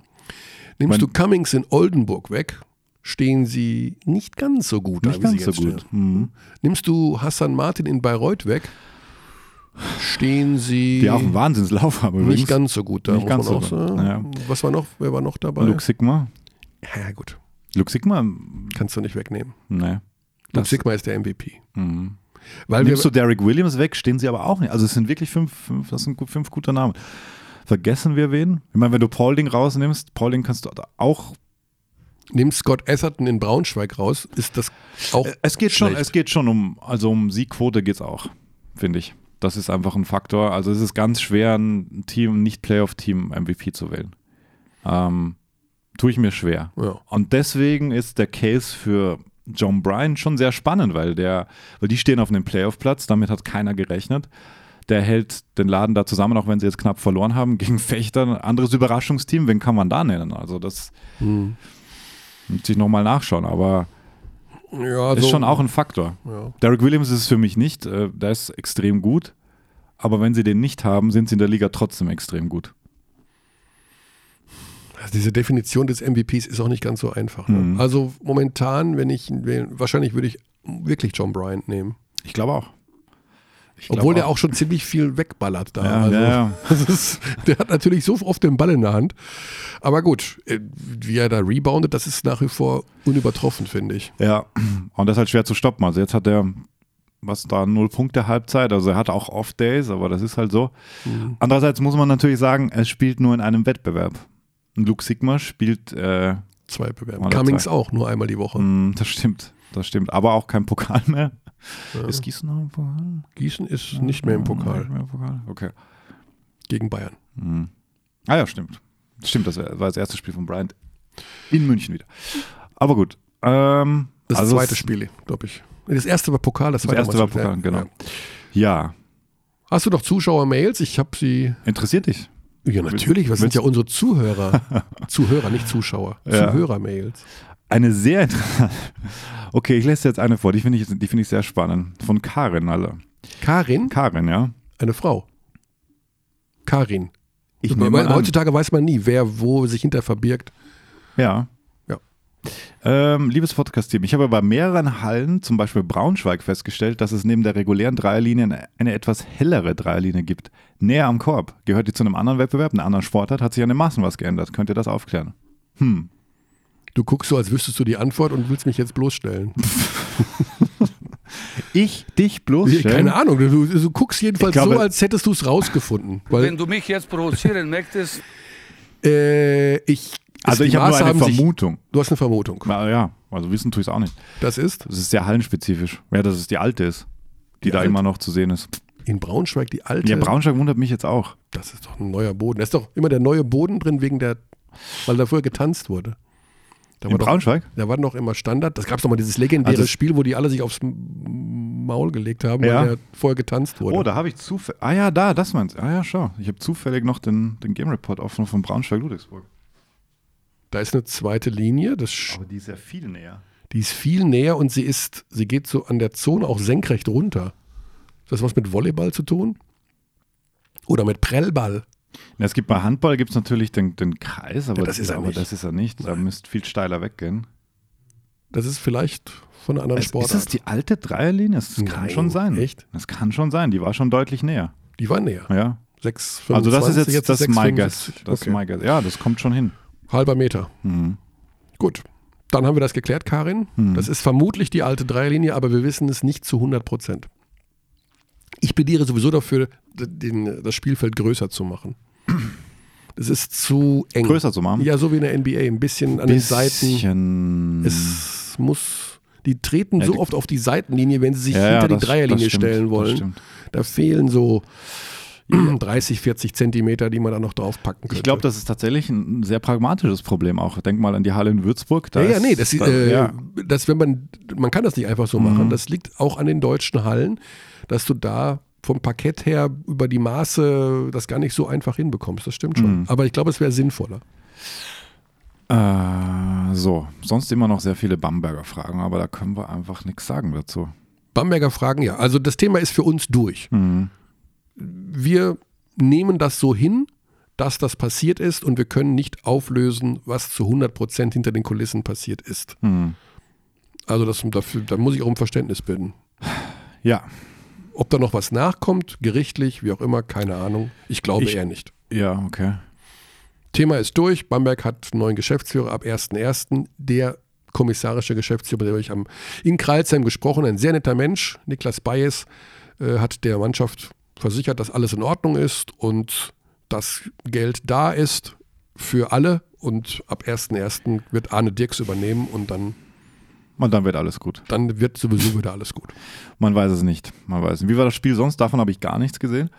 Nimmst Mein- du Cummings in Oldenburg weg, stehen sie nicht ganz so gut Nicht da, wie ganz sie so jetzt gut. stehen. Mhm. Nimmst du Hassan Martin in Bayreuth weg, stehen sie Die auch einen Wahnsinnslauf haben übrigens. nicht ganz so gut da, Nicht ganz so auch. Ja. Was war noch, wer war noch dabei? Luke Sigma. Ja, gut, Luke Sigma? kannst du nicht wegnehmen. Nee. Luke Sigma ist der MVP. Mhm. Weil Nimmst du Derek Williams weg, stehen sie aber auch nicht. Also es sind wirklich fünf, fünf das sind fünf gute Namen. Vergessen wir wen? Ich meine, wenn du Paulding rausnimmst, Paulding kannst du auch nimm Scott Atherton in Braunschweig raus, ist das auch Es geht schon, schlecht. es geht schon um, also um Siegquote geht es auch, finde ich. Das ist einfach ein Faktor. Also es ist ganz schwer, ein Team, ein nicht-Playoff-Team MVP zu wählen. Ähm, tue ich mir schwer. Ja. Und deswegen ist der Case für John Bryan schon sehr spannend, weil der, weil die stehen auf einem Playoff-Platz, damit hat keiner gerechnet. Der hält den Laden da zusammen, auch wenn sie jetzt knapp verloren haben, gegen Fechter, ein anderes Überraschungsteam, wen kann man da nennen? Also das Hm. muss ich nochmal nachschauen, aber ja, ist so- schon auch ein Faktor. Ja. Derek Williams ist es für mich nicht. Äh, der ist extrem gut. Aber wenn sie den nicht haben, sind sie in der Liga trotzdem extrem gut. Diese Definition des MVPs ist auch nicht ganz so einfach. Ne? Mhm. Also momentan, wenn ich wahrscheinlich würde ich wirklich John Bryant nehmen. Ich glaube auch. Ich Obwohl der auch schon ziemlich viel wegballert da. Ja, also, ja, ja. Ist, der hat natürlich so oft den Ball in der Hand. Aber gut, äh, wie er da reboundet, das ist nach wie vor unübertroffen, finde ich. Ja, und das ist halt schwer zu stoppen. Also jetzt hat er, was da, null Punkte Halbzeit. Also er hat auch Off-Days, aber das ist halt so. Mhm. Andererseits muss man natürlich sagen, er spielt nur in einem Wettbewerb. Luke Sigma spielt, äh, Zwei Bewerben. Alle Cummings zwei. auch, nur einmal die Woche. mh, das stimmt, das stimmt, aber auch kein Pokal mehr. Ja. Ist Gießen noch im Pokal? Gießen ist nicht mehr im Pokal mehr im Pokal? Okay. gegen Bayern. Mhm. Ah ja, stimmt. Stimmt, das war das erste Spiel von Bryant in München wieder. Aber gut. Ähm, Das also zweite Spiel, glaube ich. Das erste war Pokal, das, Das zweite erste war Pokal, ja. genau. Ja, Hast du noch Zuschauer-Mails? Ich habe sie. interessiert dich? Ja, natürlich. Was sind ja unsere Zuhörer? Zuhörer, nicht Zuschauer. Ja. Zuhörer-Mails. Eine sehr interessante. Okay, ich lese jetzt eine vor, die finde ich, die finde ich sehr spannend. Von Karin, alle. Karin, Karin, ja. eine Frau. Karin. Ich nehme heutzutage weiß man nie, wer wo sich hinter verbirgt. Ja. Ähm, liebes Podcast-Team, ich habe bei mehreren Hallen, zum Beispiel Braunschweig, festgestellt, dass es neben der regulären Dreierlinie eine, eine etwas hellere Dreierlinie gibt. Näher am Korb. Gehört die zu einem anderen Wettbewerb, einer anderen Sportart? Hat sich an den Maßen was geändert? Könnt ihr das aufklären? Hm. Du guckst so, als wüsstest du die Antwort und willst mich jetzt bloßstellen. Ich dich bloßstellen? Keine Ahnung. Du, du guckst jedenfalls glaube- so, als hättest du es rausgefunden. Weil Wenn du mich jetzt provozieren möchtest, äh, ich. Also ich habe nur eine haben sich- Vermutung. Du hast eine Vermutung. Na ja, also wissen tue ich es auch nicht. Das ist Das ist sehr hallenspezifisch. Ja, dass es die alte ist, die, Die da alte? immer noch zu sehen ist. in Braunschweig die alte. Ja, Braunschweig wundert mich jetzt auch. Das ist doch ein neuer Boden. Da ist doch immer der neue Boden drin, wegen der, weil da früher getanzt wurde. Da In war doch, Braunschweig? da war doch immer Standard. Das gab es doch mal dieses legendäre Also Spiel, wo die alle sich aufs Maul gelegt haben, Ja. weil der vorher getanzt wurde. Oh, da habe ich zufällig. Ah ja, da, das meinst du. Ah ja, schau. Ich habe zufällig noch den, den Game Report offen von Braunschweig-Ludwigsburg. Da ist eine zweite Linie, das, Aber die ist ja viel näher. die ist viel näher und sie ist, sie geht so an der Zone auch senkrecht runter. Hat das was mit Volleyball zu tun? Oder mit Prellball? Ja, es gibt bei Handball gibt es natürlich den, den Kreis, aber, Ja, das ist er aber nicht. das ist er nicht. Da müsste viel steiler weggehen. Das ist vielleicht von einer anderen Es, ist Sportart. das die alte Dreierlinie? Das kann Nein, schon sein. echt? Das kann schon sein. Die war schon deutlich näher. die war näher. Ja. 6, Also das ist jetzt, das ist my 6,75. guess. Das ist Okay. my guess. Ja, das kommt schon hin. Halber Meter. Mhm. Gut. Dann haben wir das geklärt, Karin. Hm. Das ist vermutlich die alte Dreierlinie, aber wir wissen es nicht zu 100 Prozent. Ich plädiere sowieso dafür, den, das Spielfeld größer zu machen. Es ist zu eng. Größer zu machen? Ja, so wie in der NBA. Ein bisschen an den Seiten. Bisschen. Es muss. Die treten Ja, so die- oft auf die Seitenlinie, wenn sie sich Ja, ja, hinter die das- Dreierlinie das stimmt, stellen wollen. Da fehlen so ja, 30, 40 Zentimeter, die man da noch draufpacken könnte. Ich glaube, das ist tatsächlich ein sehr pragmatisches Problem auch. Denk mal an die Halle in Würzburg. Ja, ja, nee, das, da, äh, ja. das, wenn man, man kann das nicht einfach so Mhm. machen. Das liegt auch an den deutschen Hallen, dass du da vom Parkett her über die Maße das gar nicht so einfach hinbekommst. Das stimmt schon. Mhm. Aber ich glaube, es wäre sinnvoller. Äh, so, sonst immer noch sehr viele Bamberger Fragen, aber da können wir einfach nichts sagen dazu. Bamberger Fragen, ja. Also das Thema ist für uns durch. Mhm. Wir nehmen das so hin, dass das passiert ist und wir können nicht auflösen, was zu 100 Prozent hinter den Kulissen passiert ist. Mhm. Also das, dafür, da muss ich auch um Verständnis bitten. Ja, Ob da noch was nachkommt, gerichtlich, wie auch immer, keine Ahnung. Ich glaube Ich- eher nicht. ja, okay. Thema ist durch. Bamberg hat einen neuen Geschäftsführer ab 1.1. Der kommissarische Geschäftsführer, mit dem habe ich am, in Kreilsheim gesprochen, ein sehr netter Mensch, Niklas Bayes, äh, hat der Mannschaft versichert, dass alles in Ordnung ist und das Geld da ist für alle. Und ab 1.1. wird Arne Dirks übernehmen und dann, Und dann wird alles gut. dann wird sowieso wieder alles gut. Man weiß es nicht. Man weiß nicht. Wie war das Spiel sonst? Davon habe ich gar nichts gesehen.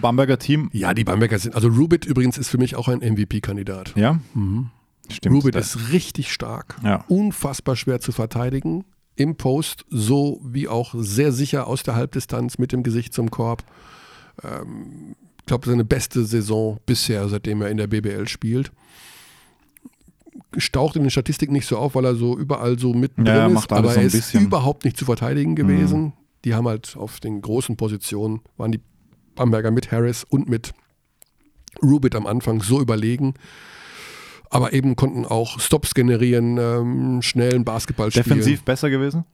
Bamberger Team. Ja, die Bamberger sind, also Rubit übrigens ist für mich auch ein MVP-Kandidat. Ja, stimmt. Rubit ist richtig stark, Ja. unfassbar schwer zu verteidigen. Im Post so wie auch sehr sicher aus der Halbdistanz mit dem Gesicht zum Korb. Ähm, ich glaube, seine beste Saison bisher, seitdem er in der BBL spielt. Staucht in den Statistiken nicht so auf, weil er so überall so Ja, er drin ist, macht alles aber so er ist bisschen. Mhm. überhaupt nicht zu verteidigen gewesen. Die haben halt auf den großen Positionen, waren die Bamberger mit Harris und mit Rubit am Anfang so überlegen. Aber eben konnten auch Stops generieren, ähm, schnellen Basketball spielen. Defensiv besser gewesen?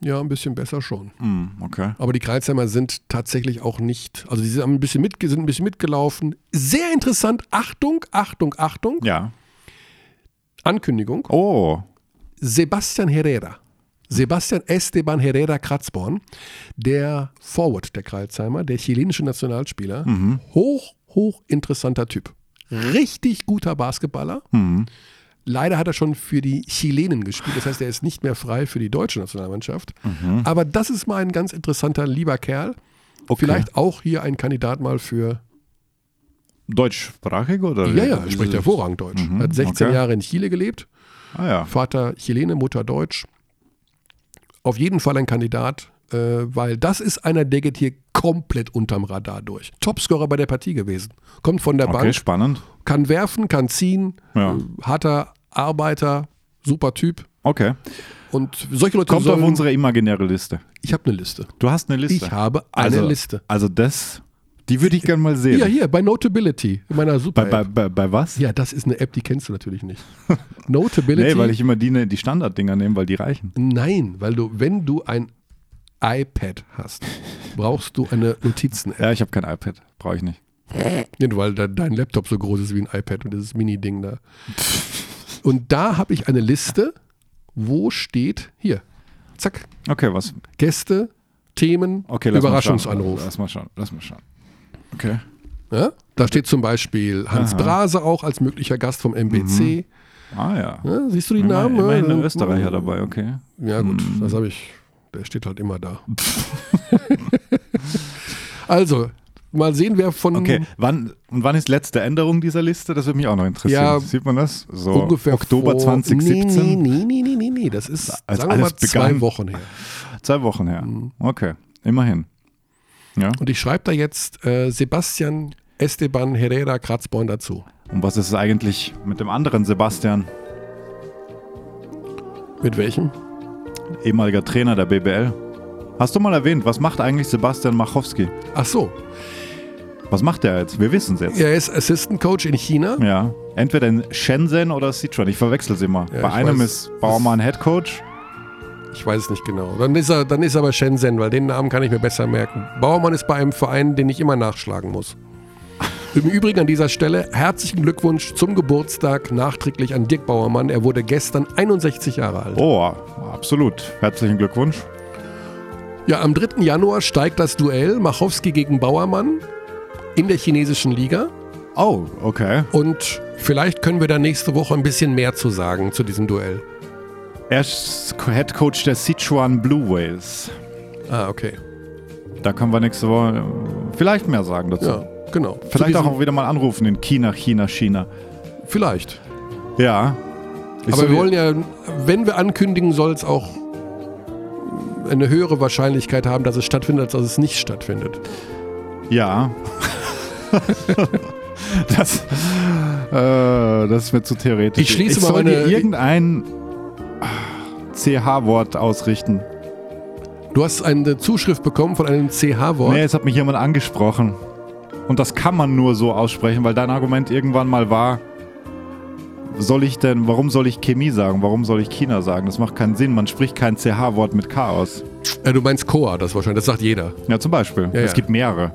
Ja, ein bisschen besser schon. Hm, okay. Aber die Kreuzheimer sind tatsächlich auch nicht, also sie haben ein bisschen mit, sind ein bisschen mitgelaufen. Sehr interessant, Achtung, Achtung, Achtung, Ja. Ankündigung. Oh, Sebastian Herrera. Sebastian Esteban Herrera Kratzborn, der Forward der Kreuzheimer, der chilenische Nationalspieler. Hoch, hoch interessanter Typ. Richtig guter Basketballer. Leider hat er schon für die Chilenen gespielt, das heißt, er ist nicht mehr frei für die deutsche Nationalmannschaft. Aber das ist mal ein ganz interessanter, lieber Kerl. okay. Vielleicht auch hier ein Kandidat mal für. Deutschsprachig oder? Ja, ja, er spricht hervorragend Deutsch. Mhm, hat 16 okay. Jahre in Chile gelebt. Ah ja. Vater Chilene, Mutter Deutsch. Auf jeden Fall ein Kandidat, äh, weil das ist einer, der geht hier komplett unterm Radar durch. Topscorer bei der Partie gewesen. Kommt von der Okay, Bank, spannend. kann werfen, kann ziehen, Ja. äh, harter Arbeiter, super Typ. Okay. Und solche Leute Kommt sollen, auf unsere imaginäre Liste. Ich habe eine Liste. Du hast eine Liste. Ich habe eine also, Liste. Also das, die würde ich gerne mal sehen. Hier, hier, bei Notability, in meiner super Bei, bei, bei, bei was? Ja, das ist eine App, die kennst du natürlich nicht. Notability. Nee, weil ich immer die, ne- die Standarddinger nehme, weil die reichen. Nein, weil du, wenn du ein iPad hast, brauchst du eine Notizen-App. Ja, ich habe kein iPad. Brauche ich nicht. Nee, weil de- dein Laptop so groß ist wie ein iPad und dieses Mini-Ding da. Und da habe ich eine Liste, wo steht, hier, zack, Okay, was? Gäste, Themen, Okay, lass Mal schauen. Überraschungsanruf. Lass mal schauen. Lass mal schauen. Okay. Ja? Da steht zum Beispiel Hans Aha. Brase auch als möglicher Gast vom MBC. Ah ja. Ja, siehst du die Namen? immerhin ein Ja, Österreicher dabei, okay. Ja, gut, Hm. das habe ich. Der steht halt immer da. also, mal sehen, wer von Okay, wann, und wann ist letzte Änderung dieser Liste? Das würde mich auch noch interessieren. Ja, Sieht man das? So ungefähr Oktober vor, 2017? Nee, nee, nee, nee, nee, nee. Das ist, Als sagen wir mal, alles zwei begann. Wochen her. Zwei Wochen her. Mhm. Okay, immerhin. Ja. Und ich schreibe da jetzt äh, Sebastian Esteban Herrera Kratzborn dazu. Und was ist es eigentlich mit dem anderen Sebastian, Mit welchem? Ehemaliger Trainer der BBL? Hast du mal erwähnt, was macht eigentlich Sebastian Machowski? Ach so, Was macht er jetzt? Wir wissen es jetzt. er ist Assistant Coach in China. Ja, entweder in Shenzhen oder Sichuan. Ich verwechsel sie immer. Ja, Bei einem weiß. ist Baumann Head Coach. Ich weiß es nicht genau. Dann ist er, dann ist er aber Shenzhen, weil den Namen kann ich mir besser merken. Bauermann ist bei einem Verein, den ich immer nachschlagen muss. Im Übrigen an dieser Stelle herzlichen Glückwunsch zum Geburtstag nachträglich an Dirk Bauermann. Er wurde gestern 61 Jahre alt. Oh, absolut. Herzlichen Glückwunsch. Ja, am 3. Januar steigt das Duell Machowski gegen Bauermann in der chinesischen Liga. Oh, okay. Und vielleicht können wir da nächste Woche ein bisschen mehr zu sagen zu diesem Duell. Er ist Head Coach der Sichuan Blue Whales. Ah, okay. Da können wir nächste Woche äh, vielleicht mehr sagen dazu. Ja, genau. Vielleicht auch wieder mal anrufen in China, China, China. Vielleicht. Ja. Ich Aber so wir wollen ja, wenn wir ankündigen, soll es auch eine höhere Wahrscheinlichkeit haben, dass es stattfindet, als dass es nicht stattfindet. Ja. das, äh, das ist mir zu theoretisch. Ich schließe ich mal soll meine- dir irgendein ah, CH-Wort ausrichten. Du hast eine Zuschrift bekommen von einem CH-Wort. Nee, jetzt hat mich jemand angesprochen. Und das kann man nur so aussprechen, weil dein Argument irgendwann mal war, soll ich denn, warum soll ich Chemie sagen? Warum soll ich China sagen? Das macht keinen Sinn. Man spricht kein CH-Wort mit K aus. Äh, du meinst Coa, das wahrscheinlich, das sagt jeder. Ja, zum Beispiel. Ja, es ja. gibt mehrere.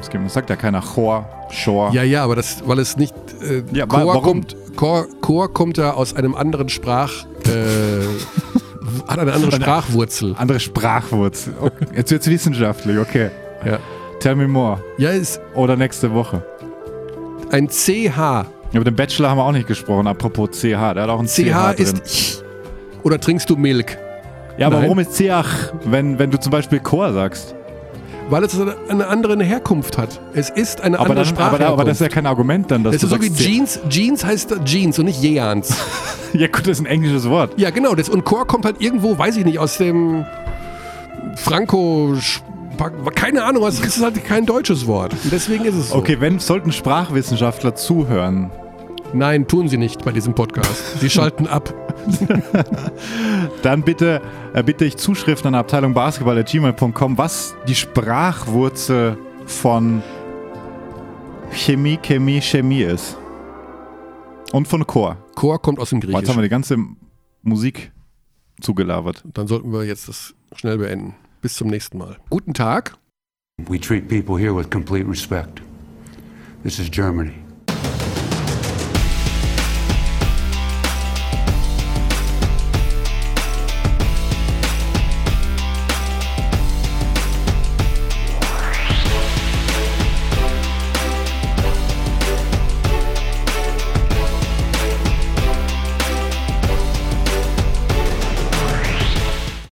Es gibt, sagt ja keiner Chor, Shore. Ja, ja, aber das, weil es nicht. Äh, Ja, Chor, warum? kommt, Chor, Chor kommt ja aus einem anderen Sprach. Äh, hat eine andere Sprachwurzel. Andere Sprachwurzel. Okay. Jetzt wird's wissenschaftlich, okay. Ja, Tell me more. ja ist Oder nächste Woche. ein CH. Über den Bachelor haben wir auch nicht gesprochen, apropos CH. Der hat auch ein CH, CH drin. ist. Oder trinkst du Milk? ja, aber Nein. warum ist CH, wenn, wenn du zum Beispiel Chor sagst? Weil es eine, eine andere Herkunft hat. Es ist eine Aber, andere dann, aber, Sprachherkunft. aber das ist ja kein Argument dann, dass Das du ist so wie Jeans. Jeans heißt Jeans und nicht Jeans. Ja gut, das ist ein englisches Wort. ja, genau. Das, und Chor kommt halt irgendwo, weiß ich nicht, aus dem Franco. Keine Ahnung, es ist halt kein deutsches Wort. Und deswegen ist es so. Okay, wenn sollten Sprachwissenschaftler zuhören, Nein, tun sie nicht bei diesem Podcast. Sie schalten ab. dann bitte äh, bitte ich Zuschriften an Abteilung Basketball@gmail.com, was die Sprachwurzel von Chemie, Chemie, Chemie ist. Und von Chor. Chor kommt aus dem Boah, Jetzt haben Griechischen. wir die ganze Musik zugelabert. Dann sollten wir jetzt das schnell beenden. Bis zum nächsten Mal. Guten Tag. We treat people here with complete respect. This is Germany.